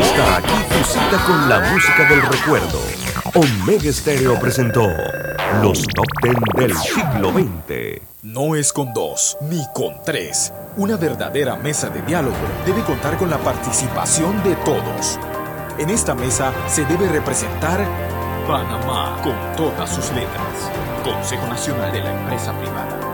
Está aquí tu con la música del recuerdo. Omega Stereo presentó los top ten del siglo XX. No es con dos, ni con tres. Una verdadera mesa de diálogo debe contar con la participación de todos. En esta mesa se debe representar Panamá con todas sus letras. Consejo Nacional de la Empresa Privada.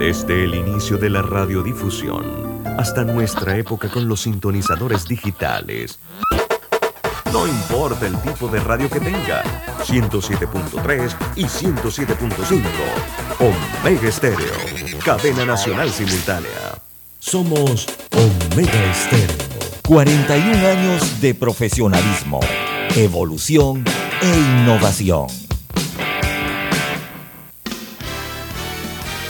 Desde el inicio de la radiodifusión hasta nuestra época con los sintonizadores digitales. No importa el tipo de radio que tenga, 107.3 y 107.5. Omega Estéreo, cadena nacional simultánea. Somos Omega Estéreo. 41 años de profesionalismo, evolución e innovación.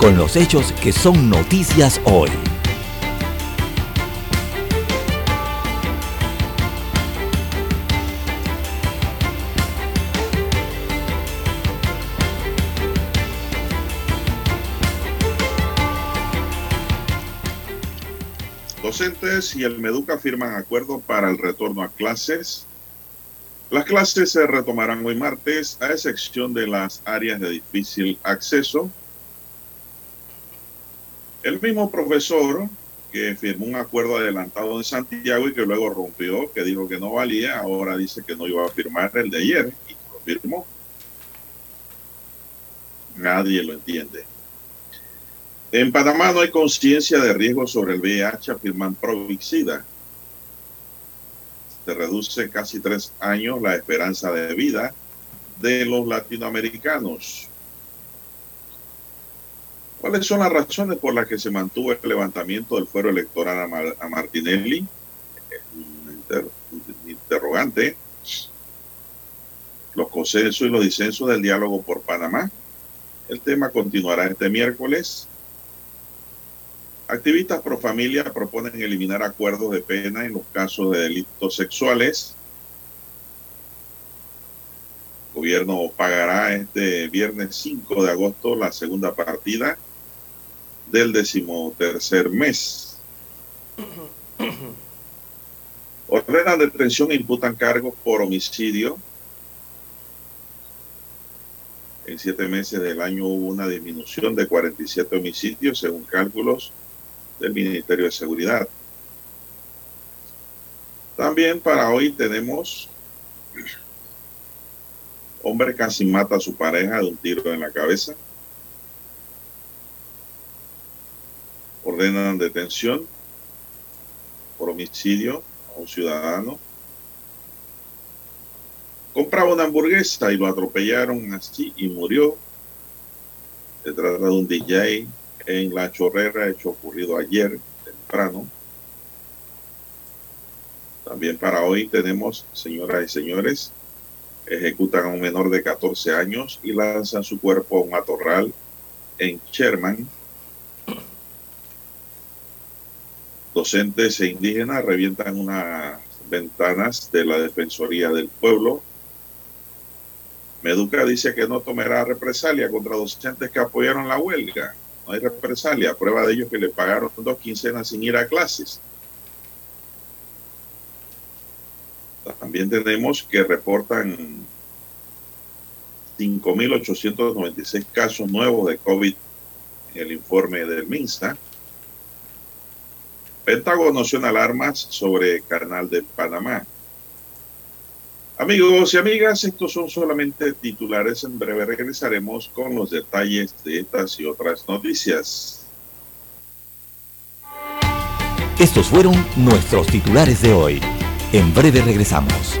con los hechos que son noticias hoy. Docentes y el Meduca firman acuerdo para el retorno a clases. Las clases se retomarán hoy martes, a excepción de las áreas de difícil acceso. El mismo profesor que firmó un acuerdo adelantado en Santiago y que luego rompió, que dijo que no valía, ahora dice que no iba a firmar el de ayer y lo firmó. Nadie lo entiende. En Panamá no hay conciencia de riesgo sobre el VIH, afirman Provixida. Se reduce casi tres años la esperanza de vida de los latinoamericanos. ¿Cuáles son las razones por las que se mantuvo el levantamiento del fuero electoral a, Mar a Martinelli? Interrogante. Los consensos y los disensos del diálogo por Panamá. El tema continuará este miércoles. Activistas pro familia proponen eliminar acuerdos de pena en los casos de delitos sexuales. El gobierno pagará este viernes 5 de agosto la segunda partida del decimotercer mes. Ordenan detención e imputan cargos por homicidio. En siete meses del año hubo una disminución de 47 homicidios según cálculos del Ministerio de Seguridad. También para hoy tenemos hombre casi mata a su pareja de un tiro en la cabeza. Ordenan detención por homicidio a un ciudadano. Compraba una hamburguesa y lo atropellaron así y murió. Se trata de un DJ en la chorrera, hecho ocurrido ayer temprano. También para hoy tenemos, señoras y señores, ejecutan a un menor de 14 años y lanzan su cuerpo a un matorral en Sherman. Docentes e indígenas revientan unas ventanas de la Defensoría del Pueblo. Meduca dice que no tomará represalia contra docentes que apoyaron la huelga no hay represalia. Prueba de ello que le pagaron dos quincenas sin ir a clases. También tenemos que reportan 5.896 casos nuevos de COVID en el informe del MINSA. Pentágono suena alarmas sobre Canal de Panamá. Amigos y amigas, estos son solamente titulares. En breve regresaremos con los detalles de estas y otras noticias. Estos fueron nuestros titulares de hoy. En breve regresamos.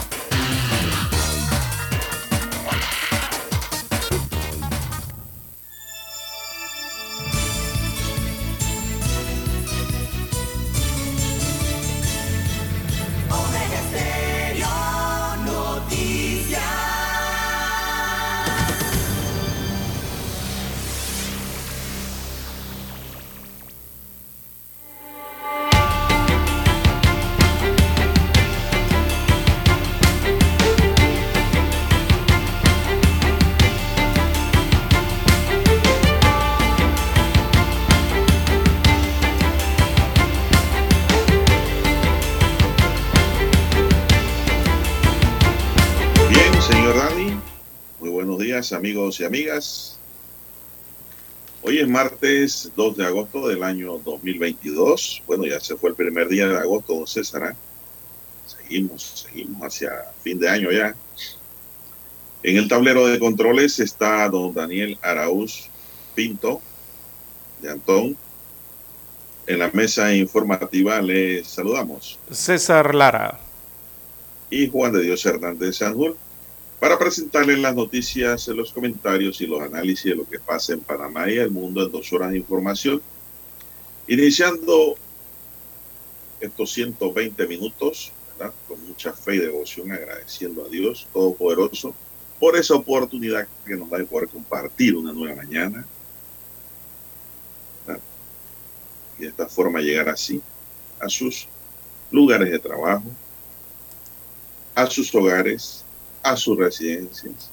Amigos y amigas. Hoy es martes 2 de agosto del año 2022. Bueno, ya se fue el primer día de agosto, don César. ¿eh? Seguimos, seguimos hacia fin de año ya. En el tablero de controles está don Daniel Araúz Pinto de Antón. En la mesa informativa le saludamos. César Lara. Y Juan de Dios Hernández Sanjur para presentarles las noticias, los comentarios y los análisis de lo que pasa en Panamá y el mundo en dos horas de información. Iniciando estos 120 minutos, con mucha fe y devoción, agradeciendo a Dios Todopoderoso por esa oportunidad que nos da de poder compartir una nueva mañana. Y de esta forma llegar así a sus lugares de trabajo, a sus hogares, a sus residencias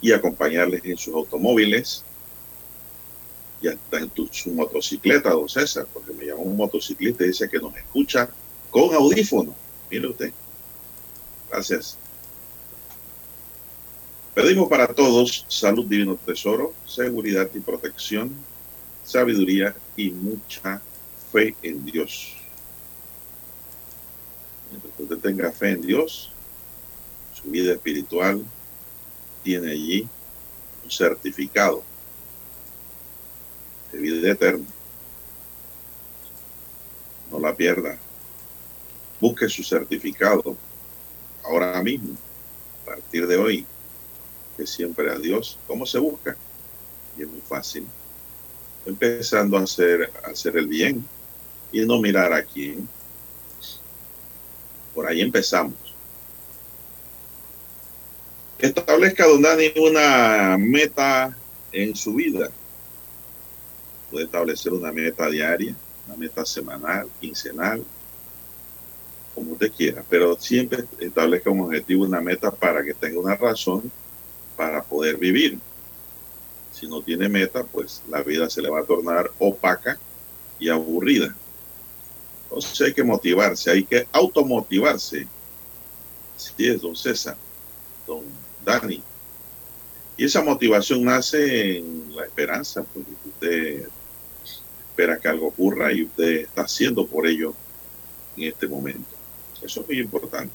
y acompañarles en sus automóviles y hasta en su motocicleta, don César, porque me llamó un motociclista y dice que nos escucha con audífono. Mire usted. Gracias. Pedimos para todos salud, divino tesoro, seguridad y protección, sabiduría y mucha fe en Dios. Mientras usted tenga fe en Dios, vida espiritual tiene allí un certificado de vida eterna. No la pierda. Busque su certificado ahora mismo, a partir de hoy, que siempre a Dios. ¿Cómo se busca? Y es muy fácil. Empezando a hacer, a hacer el bien y no mirar a quién. Por ahí empezamos. Establezca, don Dani, una meta en su vida. Puede establecer una meta diaria, una meta semanal, quincenal, como usted quiera, pero siempre establezca un objetivo, una meta para que tenga una razón para poder vivir. Si no tiene meta, pues la vida se le va a tornar opaca y aburrida. Entonces hay que motivarse, hay que automotivarse. Así es, don César, don Dani. Y esa motivación nace en la esperanza, porque usted espera que algo ocurra y usted está haciendo por ello en este momento. Eso es muy importante.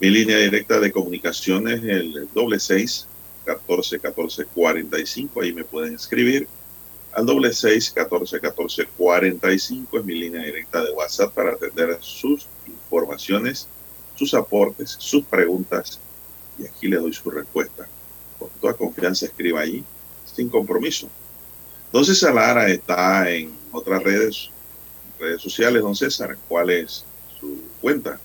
Mi línea directa de comunicación es el doble seis catorce catorce cuarenta y cinco. Ahí me pueden escribir al doble seis catorce catorce cuarenta y cinco es mi línea directa de WhatsApp para atender sus informaciones, sus aportes, sus preguntas y aquí le doy su respuesta. Con toda confianza escriba ahí, sin compromiso. Don César Lara está en otras redes, redes sociales, don César. ¿Cuál es su cuenta?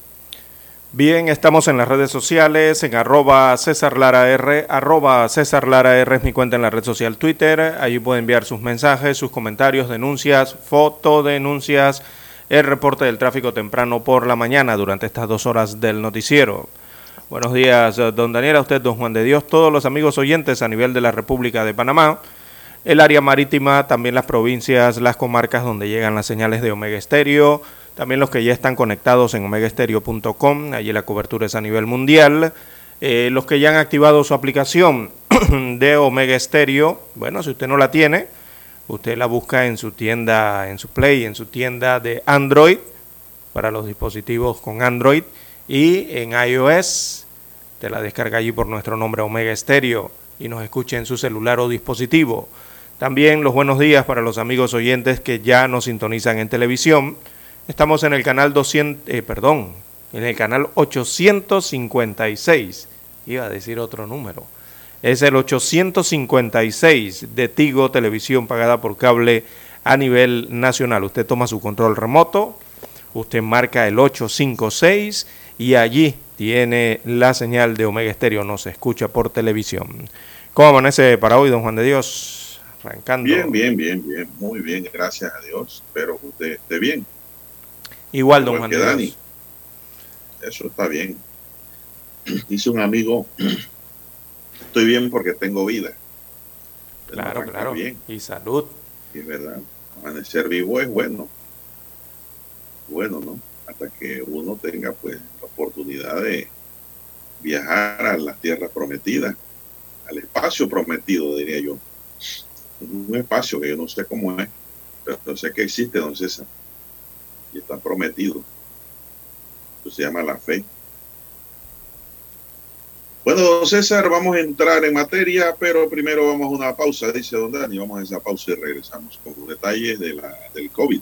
Bien, estamos en las redes sociales, en arroba César Lara R, arroba César Lara R es mi cuenta en la red social Twitter, allí puede enviar sus mensajes, sus comentarios, denuncias, fotodenuncias, el reporte del tráfico temprano por la mañana durante estas dos horas del noticiero. Buenos días, don Daniel, a usted, don Juan de Dios, todos los amigos oyentes a nivel de la República de Panamá, el área marítima, también las provincias, las comarcas donde llegan las señales de Omega Estéreo, también los que ya están conectados en omegaestereo.com, allí la cobertura es a nivel mundial. Eh, los que ya han activado su aplicación de Omega Estéreo, bueno, si usted no la tiene, usted la busca en su tienda, en su Play, en su tienda de Android, para los dispositivos con Android, y en iOS, te la descarga allí por nuestro nombre Omega Estéreo y nos escuche en su celular o dispositivo. También los buenos días para los amigos oyentes que ya nos sintonizan en televisión Estamos en el canal 200, eh, perdón, en el canal 856. Iba a decir otro número. Es el 856 de Tigo Televisión pagada por cable a nivel nacional. Usted toma su control remoto, usted marca el 856 y allí tiene la señal de Omega Estéreo, no se escucha por televisión. ¿Cómo amanece para hoy, don Juan de Dios? Arrancando. Bien, bien, bien, bien, muy bien, gracias a Dios. Espero que usted esté bien. Igual, don Juan Dani. Eso está bien. Dice un amigo, estoy bien porque tengo vida. claro, claro. Bien. Y salud. Y es verdad. Amanecer vivo es bueno. Bueno, ¿no? Hasta que uno tenga pues oportunidad de viajar a las tierras prometidas, al espacio prometido, diría yo. Un espacio que yo no sé cómo es, pero sé que existe, don César y está prometido. Eso se llama la fe. Bueno, don César, vamos a entrar en materia, pero primero vamos a una pausa, dice don Dani. Vamos a esa pausa y regresamos con detalles de del COVID.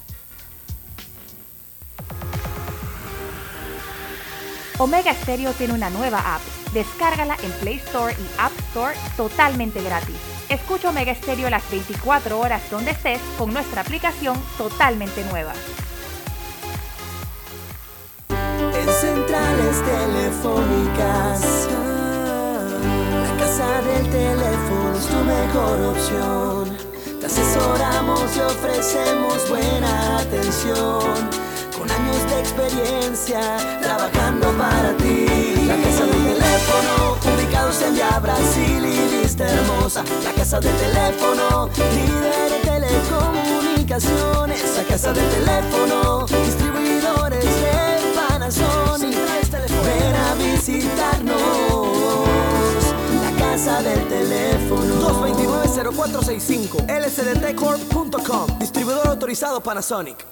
Omega Stereo tiene una nueva app. Descárgala en Play Store y App Store totalmente gratis. Escucha Omega Stereo las 24 horas donde estés con nuestra aplicación totalmente nueva. En centrales telefónicas, la casa del teléfono es tu mejor opción. Te asesoramos y ofrecemos buena atención años de experiencia trabajando para ti. La casa del teléfono, ubicados en Via Brasil y Vista Hermosa. La casa del teléfono, líder de telecomunicaciones. La casa del teléfono, distribuidores de Panasonic. Ven a visitarnos. La casa del teléfono 229-0465 lsdtcorp.com Distribuidor autorizado Panasonic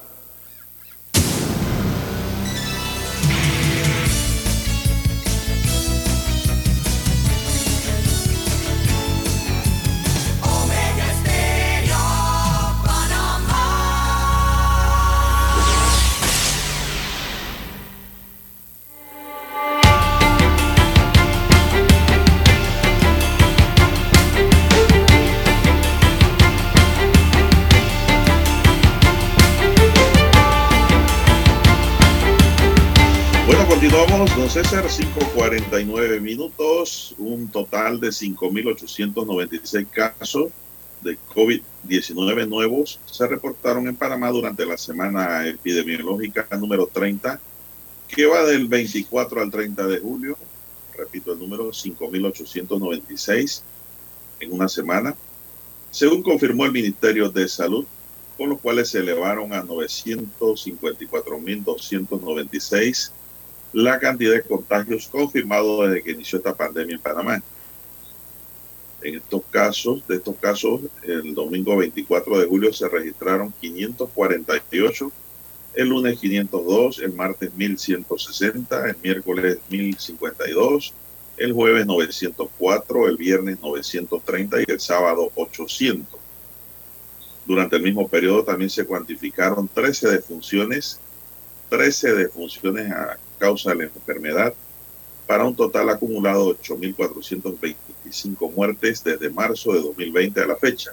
don César, 5.49 minutos, un total de 5.896 casos de COVID-19 nuevos se reportaron en Panamá durante la semana epidemiológica número 30, que va del 24 al 30 de julio. Repito el número, 5.896 en una semana, según confirmó el Ministerio de Salud, con los cuales se elevaron a 954.296 la cantidad de contagios confirmados desde que inició esta pandemia en Panamá. En estos casos, el domingo 24 de julio se registraron 548, el lunes 502, el martes 1160, el miércoles 1052, el jueves 904, el viernes 930 y el sábado 800. Durante el mismo periodo también se cuantificaron 13 defunciones, 13 defunciones a causa de la enfermedad, para un total acumulado de 8.425 muertes desde marzo de 2020 a la fecha.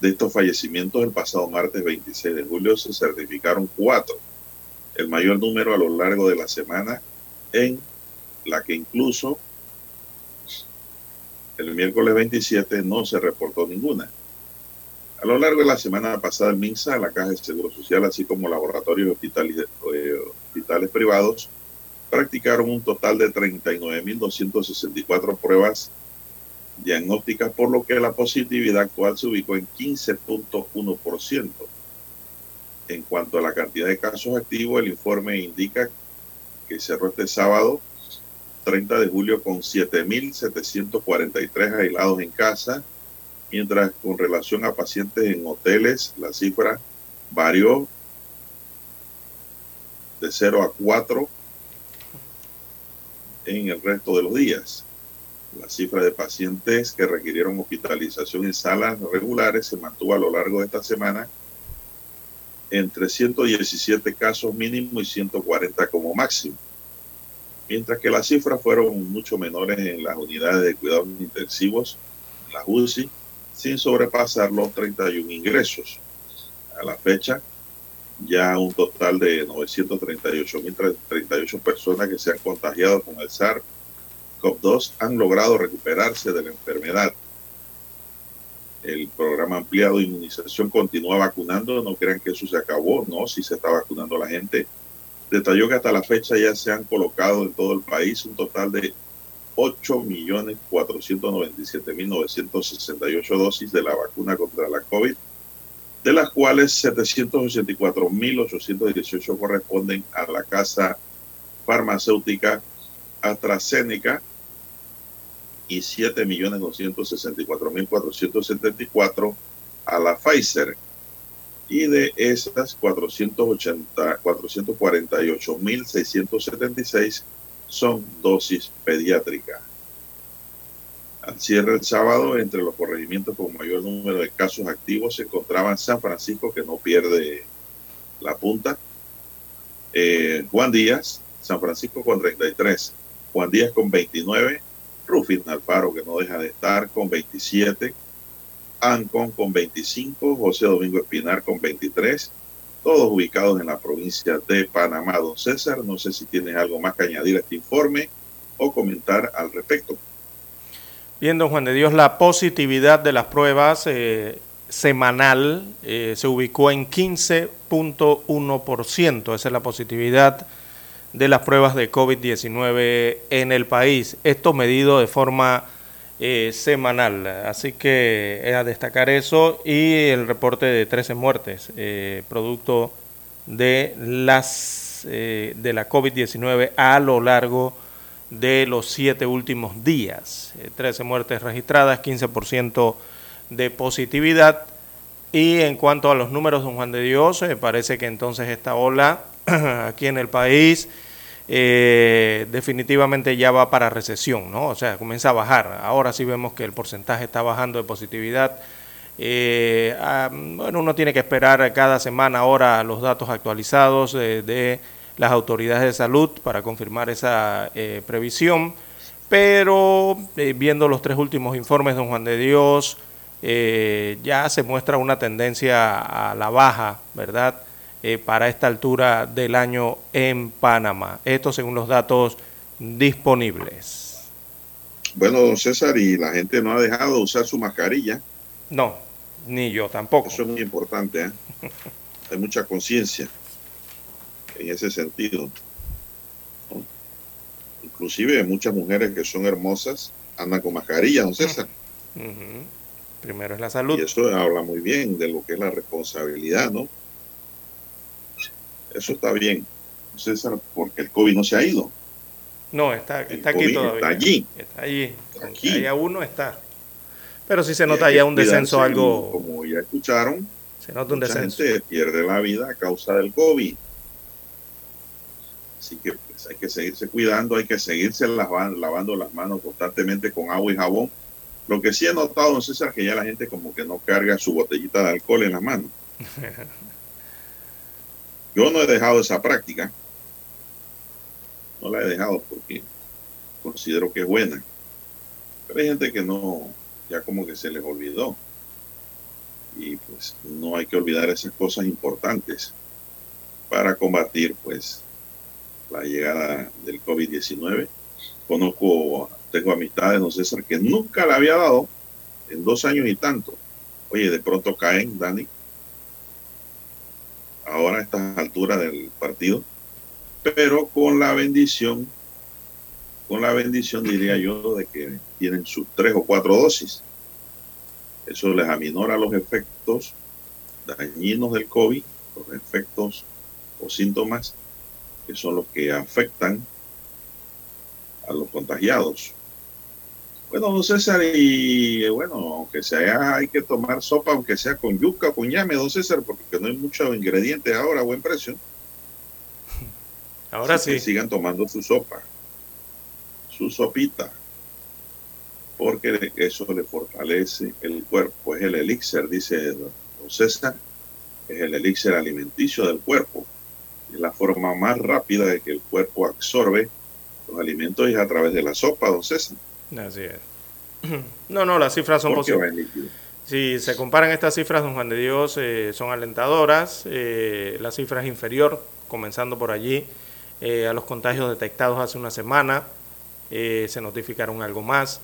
De estos fallecimientos, el pasado martes 26 de julio se certificaron cuatro, el mayor número a lo largo de la semana, en la que incluso el miércoles 27 no se reportó ninguna. A lo largo de la semana pasada, el MINSA, la Caja de Seguro Social, así como laboratorios y hospitales, eh, hospitales privados, practicaron un total de 39.264 pruebas diagnósticas, por lo que la positividad actual se ubicó en 15.1%. En cuanto a la cantidad de casos activos, el informe indica que cerró este sábado 30 de julio con 7.743 aislados en casa, mientras con relación a pacientes en hoteles, la cifra varió de 0 a 4 en el resto de los días. La cifra de pacientes que requirieron hospitalización en salas regulares se mantuvo a lo largo de esta semana entre 117 casos mínimo y 140 como máximo, mientras que las cifras fueron mucho menores en las unidades de cuidados intensivos, la UCI, sin sobrepasar los 31 ingresos. A la fecha, ya un total de 938.038 personas que se han contagiado con el SARS-CoV-2 han logrado recuperarse de la enfermedad. El programa ampliado de inmunización continúa vacunando, no crean que eso se acabó, no, si se está vacunando la gente. Detalló que hasta la fecha ya se han colocado en todo el país un total de 8.497.968 dosis de la vacuna contra la COVID de las cuales 784.818 corresponden a la casa farmacéutica AstraZeneca y 7.264.474 a la Pfizer. Y de esas 480, 448.676 son dosis pediátricas. Al cierre el sábado, entre los corregimientos con mayor número de casos activos se encontraban San Francisco, que no pierde la punta, eh, Juan Díaz, San Francisco con 33, Juan Díaz con 29, Rufin Alfaro, que no deja de estar, con 27, Ancon con 25, José Domingo Espinar con 23, todos ubicados en la provincia de Panamá. Don César, no sé si tienes algo más que añadir a este informe o comentar al respecto. Bien, don Juan de Dios, la positividad de las pruebas eh, semanal eh, se ubicó en 15.1%. Esa es la positividad de las pruebas de COVID-19 en el país. Esto medido de forma eh, semanal. Así que es a destacar eso y el reporte de 13 muertes, producto de las de la COVID-19 a lo largo de los siete últimos días. 13 eh, muertes registradas, 15% de positividad. Y en cuanto a los números, don Juan de Dios, eh, parece que entonces esta ola aquí en el país eh, definitivamente ya va para recesión, ¿no? O sea, comienza a bajar. Ahora sí vemos que el porcentaje está bajando de positividad. Bueno, uno tiene que esperar cada semana ahora los datos actualizados de las autoridades de salud para confirmar esa eh, previsión, pero eh, viendo los tres últimos informes, don Juan de Dios, eh, ya se muestra una tendencia a la baja, ¿verdad? para esta altura del año en Panamá. Esto según los datos disponibles. Bueno, don César, y la gente no ha dejado de usar su mascarilla. No, ni yo tampoco. Eso es muy importante. ¿eh? Hay mucha conciencia en ese sentido. Inclusive muchas mujeres que son hermosas andan con mascarilla, don César. Primero es la salud. Y eso habla muy bien de lo que es la responsabilidad, ¿no? Eso está bien, César, porque el COVID no se ha ido. No, está, está aquí todavía. Está allí. Está allí. Aquí. Haya uno está. Pero sí se nota ya un descenso algo. Como ya escucharon, se nota un mucha descenso. gente pierde la vida a causa del COVID. Así que pues, hay que seguirse cuidando, hay que seguirse lavando, lavando las manos constantemente con agua y jabón. Lo que sí he notado, don César, que ya la gente como que no carga su botellita de alcohol en la mano. Yo no he dejado esa práctica. No la he dejado porque considero que es buena. Pero hay gente que no, ya como que se les olvidó. Y pues no hay que olvidar esas cosas importantes para combatir pues la llegada del COVID-19. Conozco, tengo amistades, no César, que nunca la había dado en dos años y tanto. Oye, de pronto caen, Dani, ahora a estas alturas del partido, pero con la bendición, con la bendición diría yo de que tienen sus tres o cuatro dosis. Eso les aminora los efectos dañinos del COVID, los efectos o síntomas que son los que afectan a los contagiados. Bueno, don César, y bueno, aunque sea, hay que tomar sopa, aunque sea con yuca o con llame, don César, porque no hay muchos ingredientes ahora a buen precio. Ahora Así sí. que sigan tomando su sopa, su sopita, porque eso le fortalece el cuerpo. Es el elixir, dice don César, es el elixir alimenticio del cuerpo. Es la forma más rápida de que el cuerpo absorbe los alimentos es a través de la sopa, don César. Así es. No, no, las cifras son posibles. Si se comparan estas cifras, don Juan de Dios, eh, son alentadoras. Eh, la cifra es inferior, comenzando por allí, eh, a los contagios detectados hace una semana. Eh, se notificaron algo más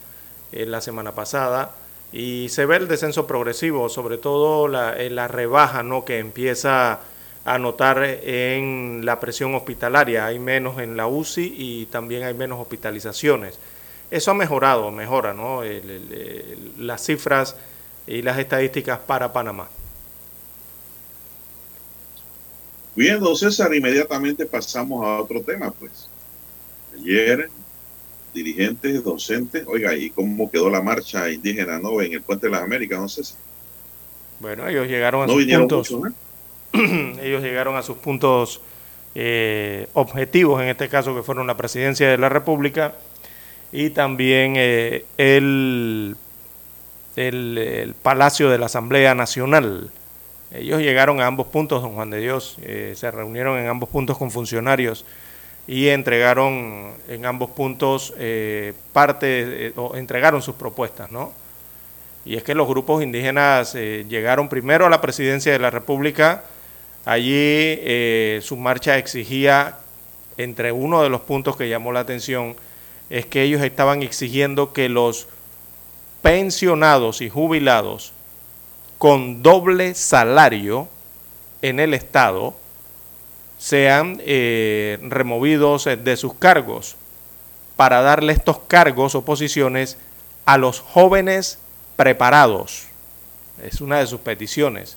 eh, la semana pasada. Y se ve el descenso progresivo, sobre todo la, la rebaja ¿no? que empieza a notar en la presión hospitalaria. Hay menos en la UCI y también hay menos hospitalizaciones. Eso ha mejorado, mejora ¿no? El- el- el- las cifras y las estadísticas para Panamá. Bien, don César, inmediatamente pasamos a otro tema, pues. Ayer, dirigentes, docentes, oiga, ¿y cómo quedó la marcha indígena no en el Puente de las Américas, don César? Bueno, ellos llegaron a No sus vinieron puntos. ellos llegaron a sus puntos eh, objetivos, en este caso que fueron la presidencia de la República y también eh, el, el, Palacio de la Asamblea Nacional. Ellos llegaron a ambos puntos, don Juan de Dios, eh, se reunieron en ambos puntos con funcionarios y entregaron en ambos puntos parte, o entregaron sus propuestas, ¿no? Y es que los grupos indígenas llegaron primero a la presidencia de la República. Allí eh, su marcha exigía, entre uno de los puntos que llamó la atención, es que ellos estaban exigiendo que los pensionados y jubilados con doble salario en el Estado sean eh, removidos eh, de sus cargos para darle estos cargos o posiciones a los jóvenes preparados. Es una de sus peticiones.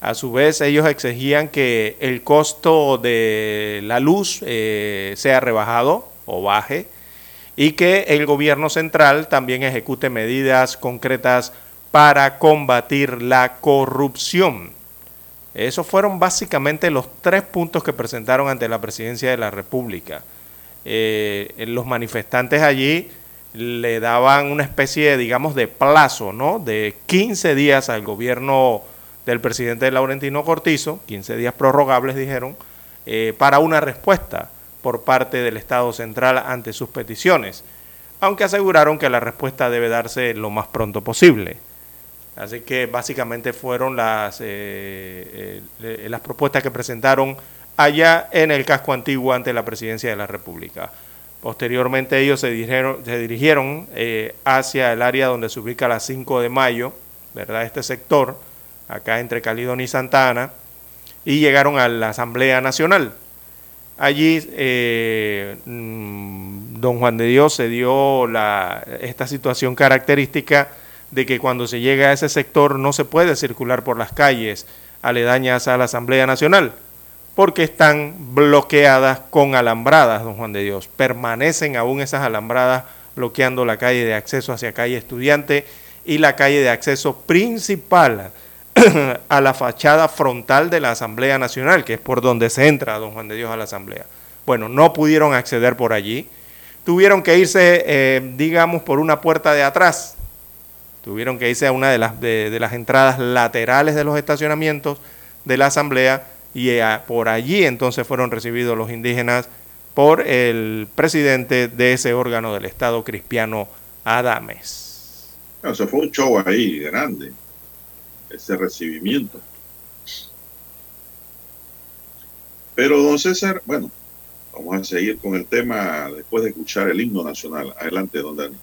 A su vez, ellos exigían que el costo de la luz eh, sea rebajado o baje y que el gobierno central también ejecute medidas concretas para combatir la corrupción. Esos fueron básicamente los tres puntos que presentaron ante la presidencia de la República. Eh, los manifestantes allí le daban una especie, digamos, de plazo, ¿no? De 15 días al gobierno del presidente Laurentino Cortizo, 15 días prorrogables, dijeron, eh, para una respuesta por parte del Estado central ante sus peticiones, aunque aseguraron que la respuesta debe darse lo más pronto posible. Así que básicamente fueron las, eh, eh, las propuestas que presentaron allá en el casco antiguo ante la presidencia de la República. Posteriormente ellos se dirigieron, se dirigieron hacia el área donde se ubica la 5 de mayo, ¿verdad? Este sector, acá entre Calidón y Santana, y llegaron a la Asamblea Nacional. Allí eh, mm, don Juan de Dios se dio esta situación característica de que cuando se llega a ese sector no se puede circular por las calles aledañas a la Asamblea Nacional porque están bloqueadas con alambradas, don Juan de Dios. Permanecen aún esas alambradas bloqueando la calle de acceso hacia calle estudiante y la calle de acceso principal a la fachada frontal de la Asamblea Nacional, que es por donde se entra, don Juan de Dios, a la Asamblea. Bueno, no pudieron acceder por allí. Tuvieron que irse, eh, digamos, por una puerta de atrás. Tuvieron que irse a una de las, de las entradas laterales de los estacionamientos de la Asamblea y eh, por allí entonces fueron recibidos los indígenas por el presidente de ese órgano del Estado, Cristiano Adames. Eso fue un show ahí grande, ese recibimiento. Pero, don César, bueno, vamos a seguir con el tema después de escuchar el himno nacional. Adelante, don Dani.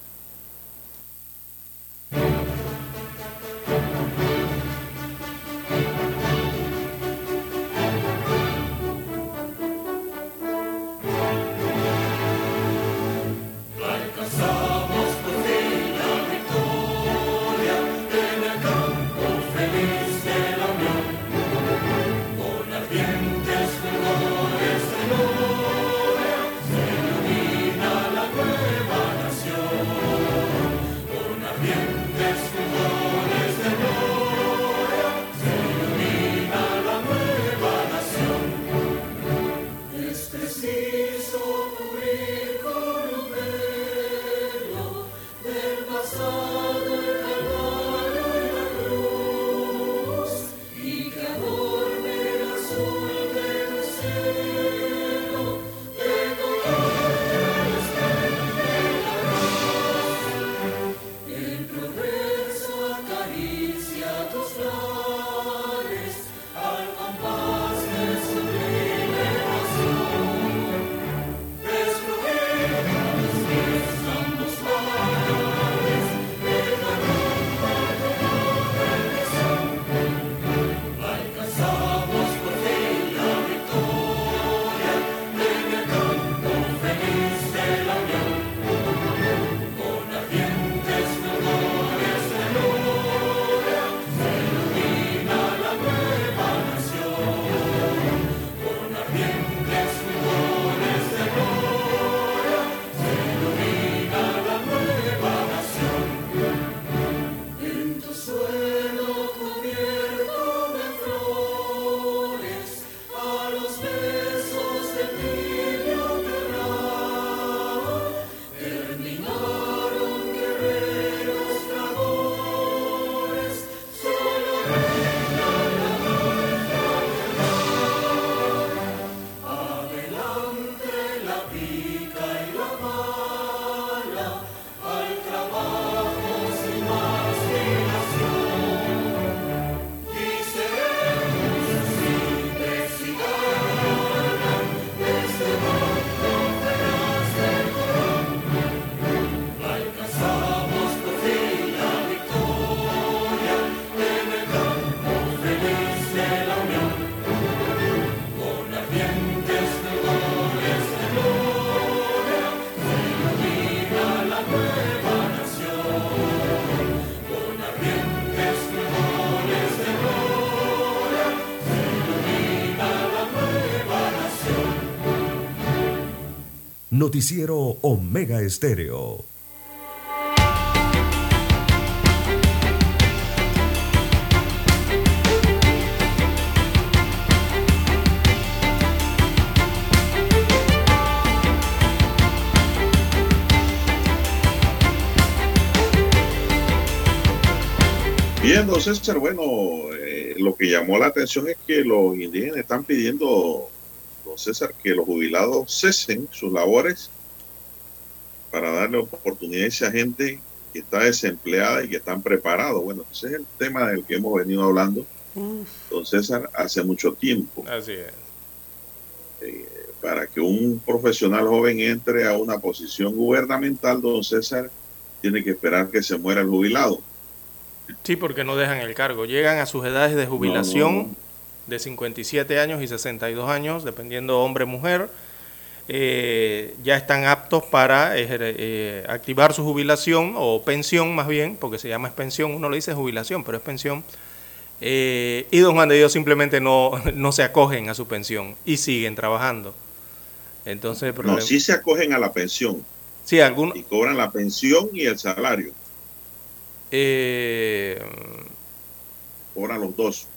Noticiero Omega Estéreo. Bien, don César, bueno, eh, lo que llamó la atención es que los indígenas están pidiendo César, que los jubilados cesen sus labores para darle oportunidad a esa gente que está desempleada y que están preparados. Bueno, ese es el tema del que hemos venido hablando, don César, hace mucho tiempo. Así es. Eh, para que un profesional joven entre a una posición gubernamental, don César, tiene que esperar que se muera el jubilado. Sí, porque no dejan el cargo. Llegan a sus edades de jubilación No, no, no. De 57 años y 62 años, dependiendo hombre o mujer. Eh, ya están aptos para eh, activar su jubilación o pensión más bien, porque se llama es pensión, uno le dice jubilación, pero es pensión. Eh, y don Juan de Dios simplemente no, no se acogen a su pensión y siguen trabajando. Entonces, No, sí se acogen a la pensión sí, algunos, y cobran la pensión y el salario. eh, Cobran los dos.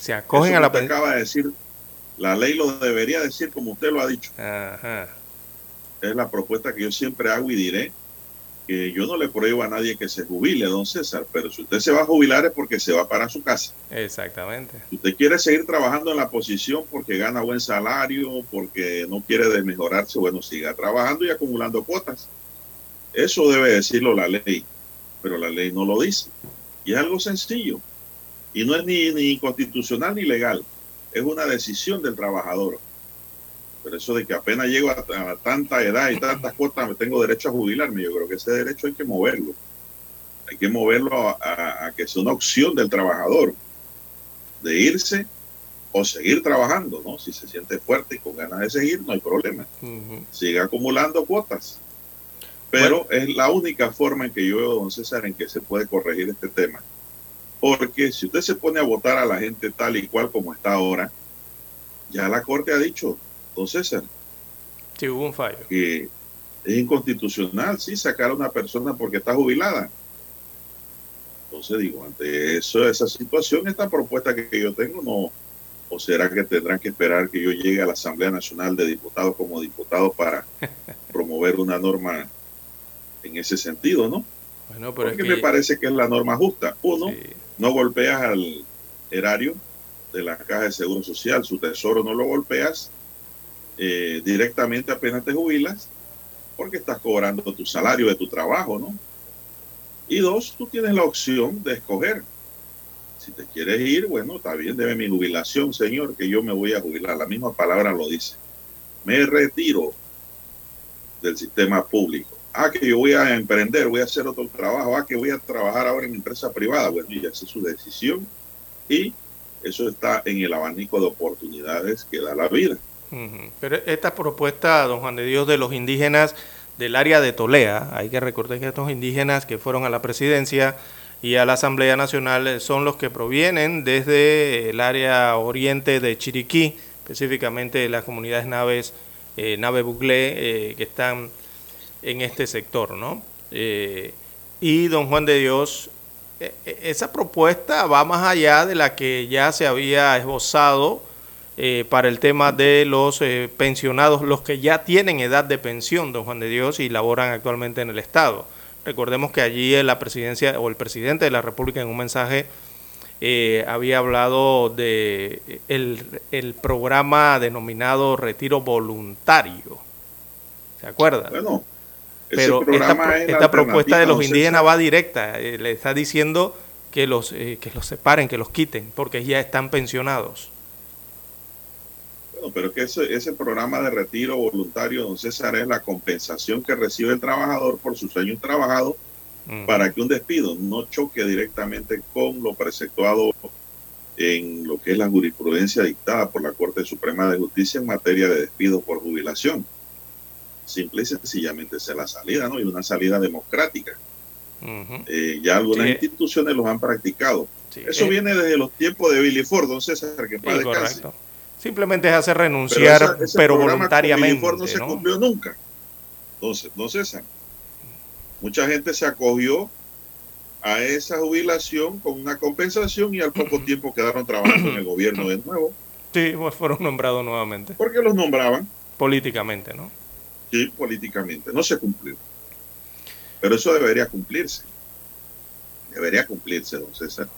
Se acogen Eso a la usted acaba de decir, la ley lo debería decir como usted lo ha dicho. Ajá. Es la propuesta que yo siempre hago y diré que yo no le prohíbo a nadie que se jubile, don César, pero si usted se va a jubilar es porque se va para su casa. Exactamente. Si usted quiere seguir trabajando en la posición porque gana buen salario, porque no quiere desmejorarse, bueno, siga trabajando y acumulando cuotas. Eso debe decirlo la ley, pero la ley no lo dice. Y es algo sencillo. Y no es ni, ni constitucional ni legal. Es una decisión del trabajador. Pero eso de que apenas llego a, a tanta edad y tantas cuotas, me tengo derecho a jubilarme, yo creo que ese derecho hay que moverlo. Hay que moverlo a, a- a que sea una opción del trabajador de irse o seguir trabajando, ¿no? Si se siente fuerte y con ganas de seguir, no hay problema. Siga acumulando cuotas. Pero es la única forma en que yo veo, don César, en que se puede corregir este tema. Porque si usted se pone a votar a la gente tal y cual como está ahora, ya la Corte ha dicho, don César, Sí, hubo un fallo. que es inconstitucional, sí, sacar a una persona porque está jubilada. Entonces digo, ante eso, esa situación, esta propuesta que, que yo tengo, no, o será que tendrán que esperar que yo llegue a la Asamblea Nacional de Diputados como diputado para promover una norma en ese sentido, ¿no? Bueno, pero Porque es me que... parece que es la norma justa. Uno, sí. No golpeas al erario de la Caja de Seguro Social, su tesoro no lo golpeas eh, directamente apenas te jubilas, porque estás cobrando tu salario de tu trabajo, ¿no? Y dos, tú tienes la opción de escoger. Si te quieres ir, bueno, está bien, debe mi jubilación, señor, que yo me voy a jubilar. La misma palabra lo dice. Me retiro del sistema público. Ah, que yo voy a emprender, voy a hacer otro trabajo. Ah, que voy a trabajar ahora en empresa privada. Bueno, y esa es su decisión. Y eso está en el abanico de oportunidades que da la vida. Pero esta propuesta, don Juan de Dios, de los indígenas del área de Tolea, hay que recordar que estos indígenas que fueron a la presidencia y a la Asamblea Nacional son los que provienen desde el área oriente de Chiriquí, específicamente las comunidades naves, eh, Nave Buglé, eh, que están en este sector, ¿no? Eh, y don Juan de Dios, eh, eh, esa propuesta va más allá de la que ya se había esbozado eh, para el tema de los eh, pensionados, los que ya tienen edad de pensión, don Juan de Dios, y laboran actualmente en el Estado. Recordemos que allí la presidencia o el presidente de la República en un mensaje eh, había hablado de el, el programa denominado retiro voluntario. ¿Se acuerdan? Bueno, Pero esta, es propuesta de los indígenas va directa, eh, le está diciendo que los, eh, que los separen, que los quiten, porque ya están pensionados. Bueno, pero que ese, ese programa de retiro voluntario, don César, es la compensación que recibe el trabajador por sus años trabajados Mm. para que un despido no choque directamente con lo preceptuado en lo que es la jurisprudencia dictada por la Corte Suprema de Justicia en materia de despido por jubilación. Simple y sencillamente es la salida, ¿no? Y una salida democrática. Eh, ya algunas Sí. instituciones los han practicado. Sí, Eso eh, viene desde los tiempos de Billy Ford, don César, que en sí, correcto. Simplemente es hacer Pero renunciar, esa- pero, ese voluntariamente. Billy Ford no se cumplió nunca. Entonces, no César. Mucha gente se acogió a esa jubilación con una compensación y al poco tiempo quedaron trabajando en el gobierno de nuevo, Sí, pues fueron nombrados nuevamente, porque los nombraban políticamente, ¿no? Sí, políticamente. No se cumplió. Pero eso debería cumplirse. Debería cumplirse, don César.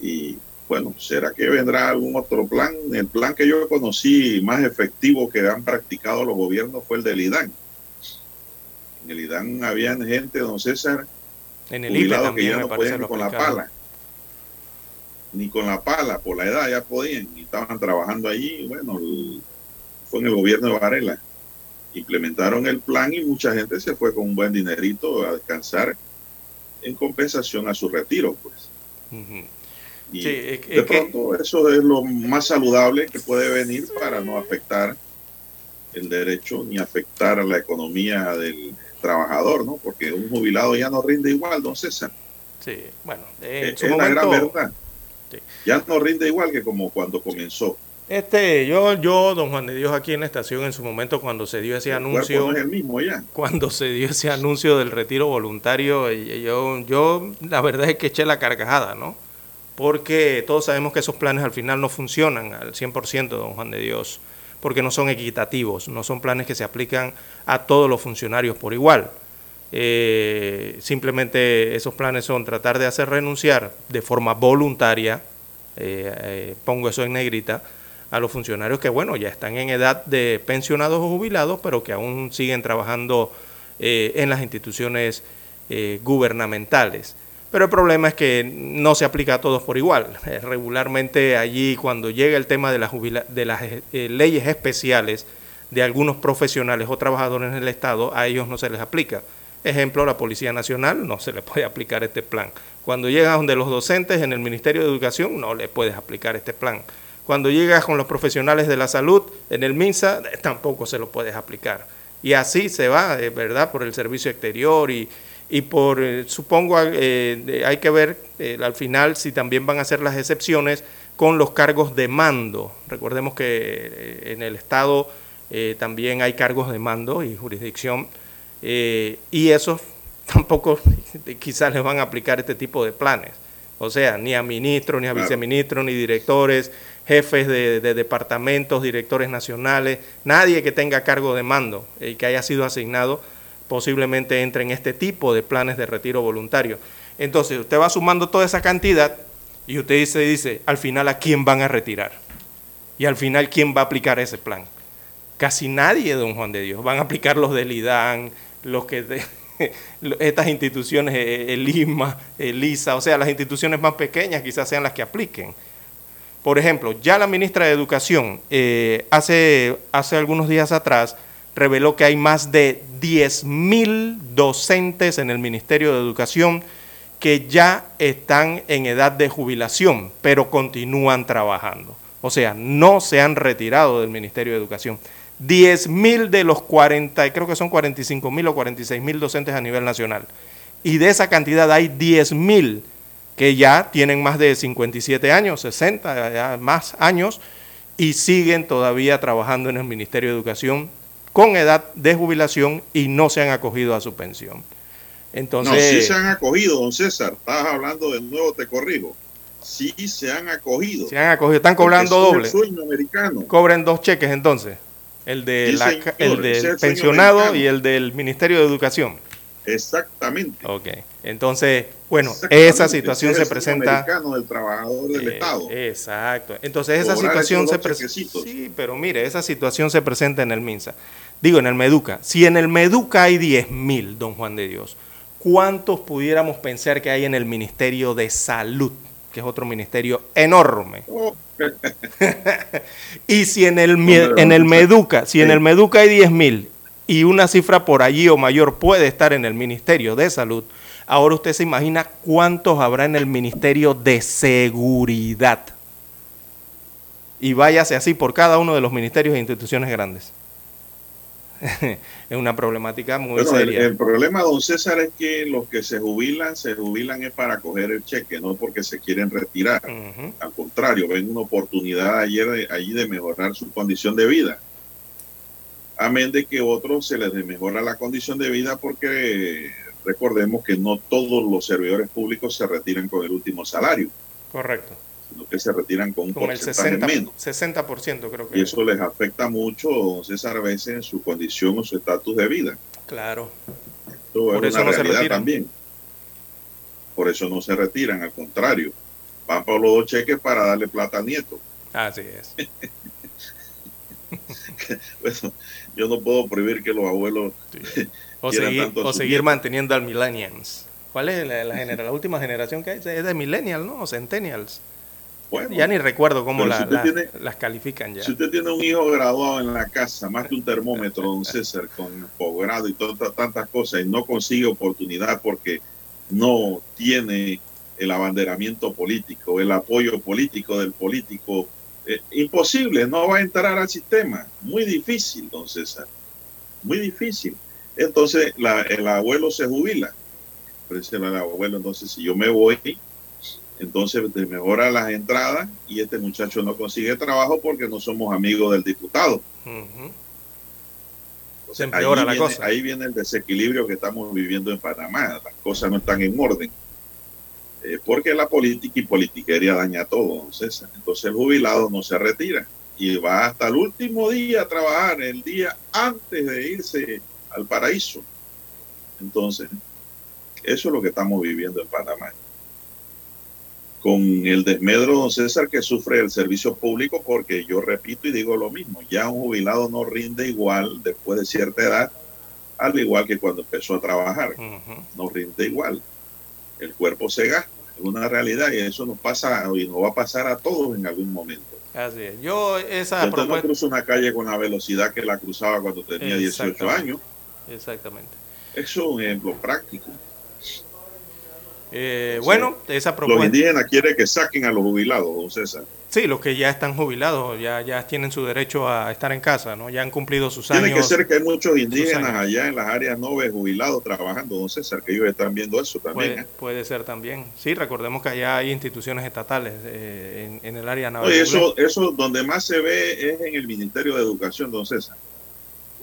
Y bueno, ¿será que vendrá algún otro plan? El plan que yo conocí más efectivo que han practicado los gobiernos fue el del IDAN. En el IDAN había gente, don César, en el IPE que ya no podían ni con la pala. Ni con la pala, por la edad ya podían, y estaban trabajando allí. Bueno, fue en el gobierno de Varela. Implementaron el plan y mucha gente se fue con un buen dinerito a descansar en compensación a su retiro, pues. Y de pronto eso es lo más saludable que puede venir para no afectar el derecho ni afectar a la economía del trabajador, ¿no? Porque un jubilado ya no rinde igual, don César. Sí, bueno, en es, la gran verdad. Ya no rinde igual que como cuando comenzó. Este, yo, yo, don Juan de Dios, aquí en la estación en su momento cuando se dio ese anuncio, el mismo ya. cuando se dio ese anuncio del retiro voluntario, yo, yo, la verdad es que eché la carcajada, ¿no? Porque todos sabemos que esos planes al final no funcionan al 100%, don Juan de Dios, porque no son equitativos, no son planes que se aplican a todos los funcionarios por igual. Eh, simplemente esos planes son tratar de hacer renunciar de forma voluntaria, eh, eh, pongo eso en negrita, a los funcionarios que, bueno, ya están en edad de pensionados o jubilados, pero que aún siguen trabajando eh, en las instituciones eh, gubernamentales. Pero el problema es que no se aplica a todos por igual. Eh, regularmente allí, cuando llega el tema de, la de las leyes especiales de algunos profesionales o trabajadores en el Estado, a ellos no se les aplica. Ejemplo, la Policía Nacional no se le puede aplicar este plan. Cuando llega donde los docentes en el Ministerio de Educación, no le puedes aplicar este plan. Cuando llegas con los profesionales de la salud en el MINSA, tampoco se lo puedes aplicar. Y así se va, ¿verdad? Por el servicio exterior y, y por, eh, supongo, eh, hay que ver eh, al final si también van a ser las excepciones con los cargos de mando. Recordemos que en el Estado también hay cargos de mando y jurisdicción, y esos tampoco quizás les van a aplicar este tipo de planes. O sea, ni a ministros, ni a viceministros, ni directores, jefes de, departamentos, directores nacionales, nadie que tenga cargo de mando y que haya sido asignado posiblemente entre en este tipo de planes de retiro voluntario. Entonces, usted va sumando toda esa cantidad y usted dice, dice, al final a quién van a retirar. Y al final, ¿quién va a aplicar ese plan? Casi nadie, don Juan de Dios. Van a aplicar los del IDAN, los que... estas instituciones, eh, el IMA, el ISA, o sea, las instituciones más pequeñas quizás sean las que apliquen. Por ejemplo, ya la ministra de Educación eh, hace, hace algunos días atrás reveló que hay más de 10.000 docentes en el Ministerio de Educación que ya están en edad de jubilación, pero continúan trabajando. O sea, no se han retirado del Ministerio de Educación. 10.000 de los 40, creo que son 45.000 o 46.000 docentes a nivel nacional. Y de esa cantidad hay 10.000 que ya tienen más de 57 años, 60, más años, y siguen todavía trabajando en el Ministerio de Educación con edad de jubilación y no se han acogido a su pensión. Entonces, no, sí se han acogido, don César. Estás hablando de nuevo, te corrijo. Sí se han acogido. Se han acogido, están cobrando doble. sueño americano. Cobren dos cheques entonces. El, de el del pensionado y el del Ministerio de Educación. Exactamente. Ok. Entonces, bueno, esa situación se presenta. del trabajador del eh, Estado. Exacto. Entonces, esa situación se presenta. Sí, pero mire, esa situación se presenta en el MINSA. Digo, en el Meduca. Si en el Meduca hay 10 mil, don Juan de Dios, ¿cuántos pudiéramos pensar que hay en el Ministerio de Salud? que es otro ministerio enorme. Oh. y si en el, en el Meduca, si en el Meduca hay 10 mil y una cifra por allí o mayor puede estar en el Ministerio de Salud, ahora usted se imagina cuántos habrá en el Ministerio de Seguridad. Y váyase así por cada uno de los ministerios e instituciones grandes. es una problemática muy seria. El, problema, don César, es que los que se jubilan, se jubilan es para coger el cheque, no porque se quieren retirar. Al contrario, ven una oportunidad ayer allí de mejorar su condición de vida amén de que otros se les mejora la condición de vida porque recordemos que no todos los servidores públicos se retiran con el último salario. Correcto. Sino que se retiran con un porcentaje el 60, menos. 60% creo que. Y eso les afecta mucho, César, a veces en su condición o su estatus de vida. Claro. Por eso no se retiran. también. Por eso no se retiran, al contrario. Van por los dos cheques para darle plata al nieto. Así es. bueno, yo no puedo prohibir que los abuelos o seguir, o seguir manteniendo al millennials. ¿Cuál es la, la, la última generación que hay? Es de millennials, ¿no? O centennials. Bueno, ya ni recuerdo cómo la, las califican ya. Si usted tiene un hijo graduado en la casa, más que un termómetro, don César, con posgrado y todas tantas cosas, y no consigue oportunidad porque no tiene el abanderamiento político, el apoyo político del político, eh, imposible, no va a entrar al sistema. Muy difícil, don César. Muy difícil. Entonces el abuelo se jubila. Pero el abuelo, entonces si yo me voy, entonces te mejora las entradas y este muchacho no consigue trabajo porque no somos amigos del diputado. Se empeora ahí la viene, cosa. Ahí viene el desequilibrio que estamos viviendo en Panamá. Las cosas no están en orden. Eh, porque la política y politiquería daña todo, entonces, entonces el jubilado no se retira y va hasta el último día a trabajar, el día antes de irse al paraíso. Entonces, eso es lo que estamos viviendo en Panamá. Con el desmedro, don César, que sufre el servicio público, porque yo repito y digo lo mismo, ya un jubilado no rinde igual después de cierta edad, al igual que cuando empezó a trabajar, no rinde igual. El cuerpo se gasta, es una realidad y eso nos pasa y nos va a pasar a todos en algún momento. Así es. Yo esa Usted no cruza una calle con la velocidad que la cruzaba cuando tenía 18 años. Exactamente. Eso es un ejemplo práctico. Eh, bueno, esa propuesta. Los indígenas quieren que saquen a los jubilados, don César. Sí, los que ya están jubilados, ya, ya tienen su derecho a estar en casa, ¿no? Ya han cumplido sus años. Tiene que ser que hay muchos indígenas allá en las áreas noves jubilados trabajando, don César, que ellos están viendo eso también. ¿eh? Puede, ser también. Sí, recordemos que allá hay instituciones estatales eh, en, el área naval. eso, eso donde más se ve es en el Ministerio de Educación, don César.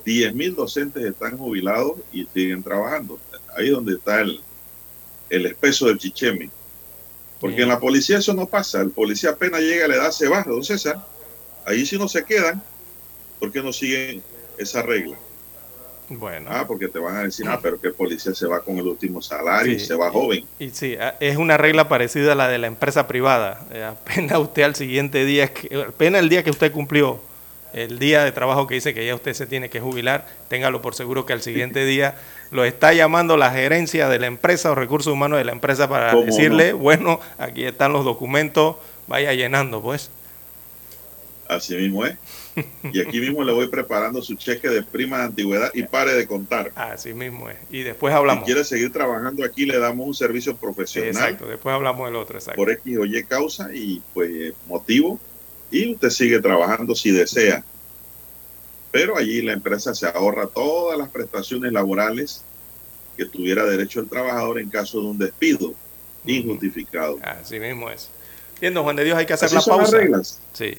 10.000 docentes están jubilados y siguen trabajando. Ahí donde está el, el espeso del chicheme. Porque en la policía eso no pasa. El policía apenas llega, le da, se va, don César. Ahí sí no se quedan, porque no siguen esa regla. Bueno. Ah, porque te van a decir, ah, pero que el policía se va con el último salario y se va joven. Y, sí, ah, es una regla parecida a la de la empresa privada. Eh, apenas usted al siguiente día, apenas el día que usted cumplió el día de trabajo que dice que ya usted se tiene que jubilar, téngalo por seguro que al siguiente día lo está llamando la gerencia de la empresa o recursos humanos de la empresa para decirle, bueno, aquí están los documentos, vaya llenando, pues. Así mismo es. Y aquí mismo le voy preparando su cheque de prima de antigüedad y pare de contar. Así mismo es. Y después hablamos. Si quiere seguir trabajando aquí, le damos un servicio profesional. Exacto, después hablamos del otro, exacto. Por X o Y causa y pues motivo. Y usted sigue trabajando si desea pero allí la empresa se ahorra todas las prestaciones laborales que tuviera derecho el trabajador en caso de un despido injustificado. Así mismo es. Bien, Juan de Dios, hay que hacer la pausa. reglas. Sí.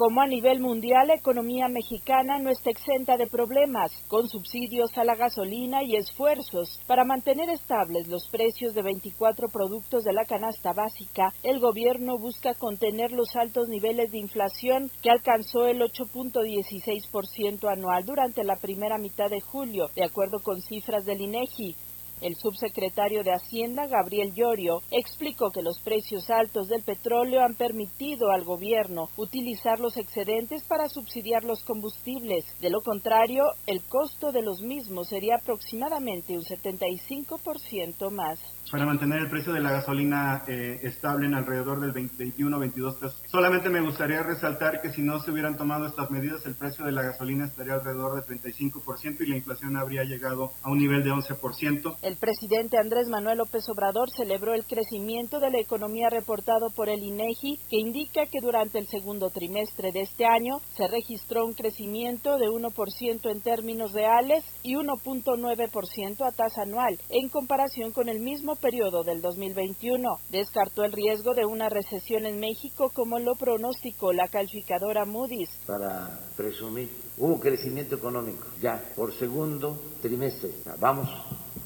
Como a nivel mundial, la economía mexicana no está exenta de problemas, con subsidios a la gasolina y esfuerzos para mantener estables los precios de 24 productos de la canasta básica, el gobierno busca contener los altos niveles de inflación que alcanzó el 8.16% anual durante la primera mitad de julio, de acuerdo con cifras del INEGI. El subsecretario de Hacienda, Gabriel Llorio, explicó que los precios altos del petróleo han permitido al gobierno utilizar los excedentes para subsidiar los combustibles. De lo contrario, el costo de los mismos sería aproximadamente un 75% más para mantener el precio de la gasolina eh, estable en alrededor del 21 22 pesos. Solamente me gustaría resaltar que si no se hubieran tomado estas medidas, el precio de la gasolina estaría alrededor de 35% y la inflación habría llegado a un nivel de 11%. El presidente Andrés Manuel López Obrador celebró el crecimiento de la economía reportado por el INEGI, que indica que durante el segundo trimestre de este año se registró un crecimiento de 1% en términos reales y 1.9% a tasa anual, en comparación con el mismo periodo del 2021. Descartó el riesgo de una recesión en México como lo pronosticó la calificadora Moody's. Para presumir, hubo crecimiento económico ya por segundo trimestre. Vamos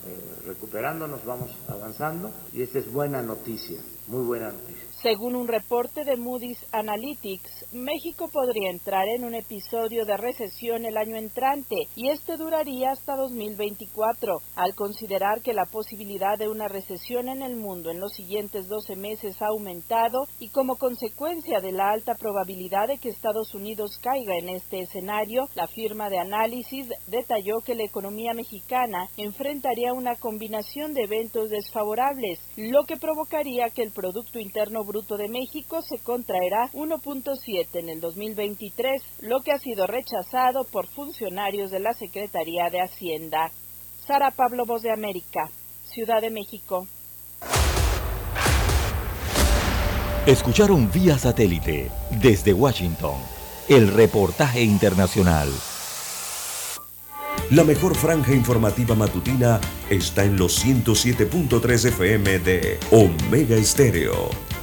eh, recuperándonos, vamos avanzando y esta es buena noticia, muy buena noticia. Según un reporte de Moody's Analytics, México podría entrar en un episodio de recesión el año entrante y este duraría hasta 2024. Al considerar que la posibilidad de una recesión en el mundo en los siguientes 12 meses ha aumentado y como consecuencia de la alta probabilidad de que Estados Unidos caiga en este escenario, la firma de análisis detalló que la economía mexicana enfrentaría una combinación de eventos desfavorables, lo que provocaría que el Producto Interno Bruto de México se contraerá 1.7 en el 2023, lo que ha sido rechazado por funcionarios de la Secretaría de Hacienda. Sara Pablo Voz de América, Ciudad de México. Escucharon vía satélite desde Washington el reportaje internacional. La mejor franja informativa matutina está en los 107.3 FM de Omega Estéreo.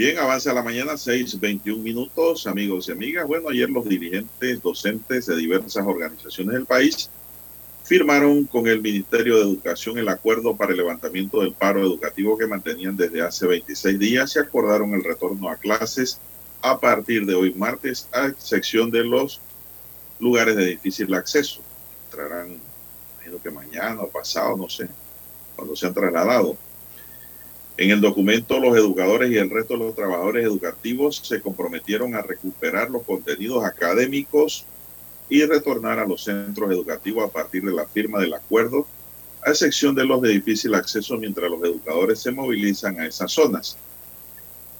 Bien, avanza la mañana, 6.21 minutos, amigos y amigas. Bueno, ayer los dirigentes docentes de diversas organizaciones del país firmaron con el Ministerio de Educación el acuerdo para el levantamiento del paro educativo que mantenían desde hace 26 días y acordaron el retorno a clases a partir de hoy martes, a excepción de los lugares de difícil acceso. Entrarán, imagino que mañana o pasado, no sé, cuando se han trasladado. En el documento, los educadores y el resto de los trabajadores educativos se comprometieron a recuperar los contenidos académicos y retornar a los centros educativos a partir de la firma del acuerdo, a excepción de los de difícil acceso mientras los educadores se movilizan a esas zonas.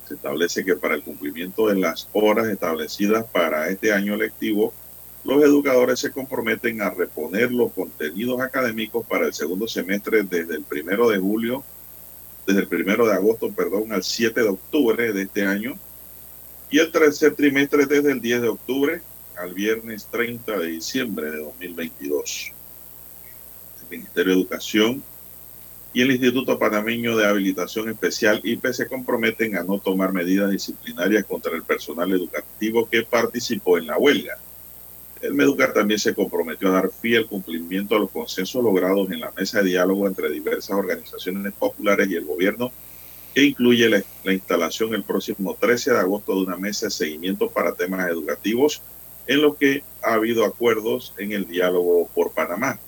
Se establece que para el cumplimiento de las horas establecidas para este año lectivo, los educadores se comprometen a reponer los contenidos académicos para el segundo semestre desde el primero de julio desde el primero de agosto, perdón, al 7 de octubre de este año y el tercer trimestre desde el 10 de octubre al viernes 30 de diciembre de 2022. El Ministerio de Educación y el Instituto Panameño de Habilitación Especial IPE se comprometen a no tomar medidas disciplinarias contra el personal educativo que participó en la huelga. El Meducar también se comprometió a dar fiel cumplimiento a los consensos logrados en la mesa de diálogo entre diversas organizaciones populares y el gobierno, que incluye la, la, instalación el próximo 13 de agosto de una mesa de seguimiento para temas educativos, en lo que ha habido acuerdos en el diálogo por Panamá.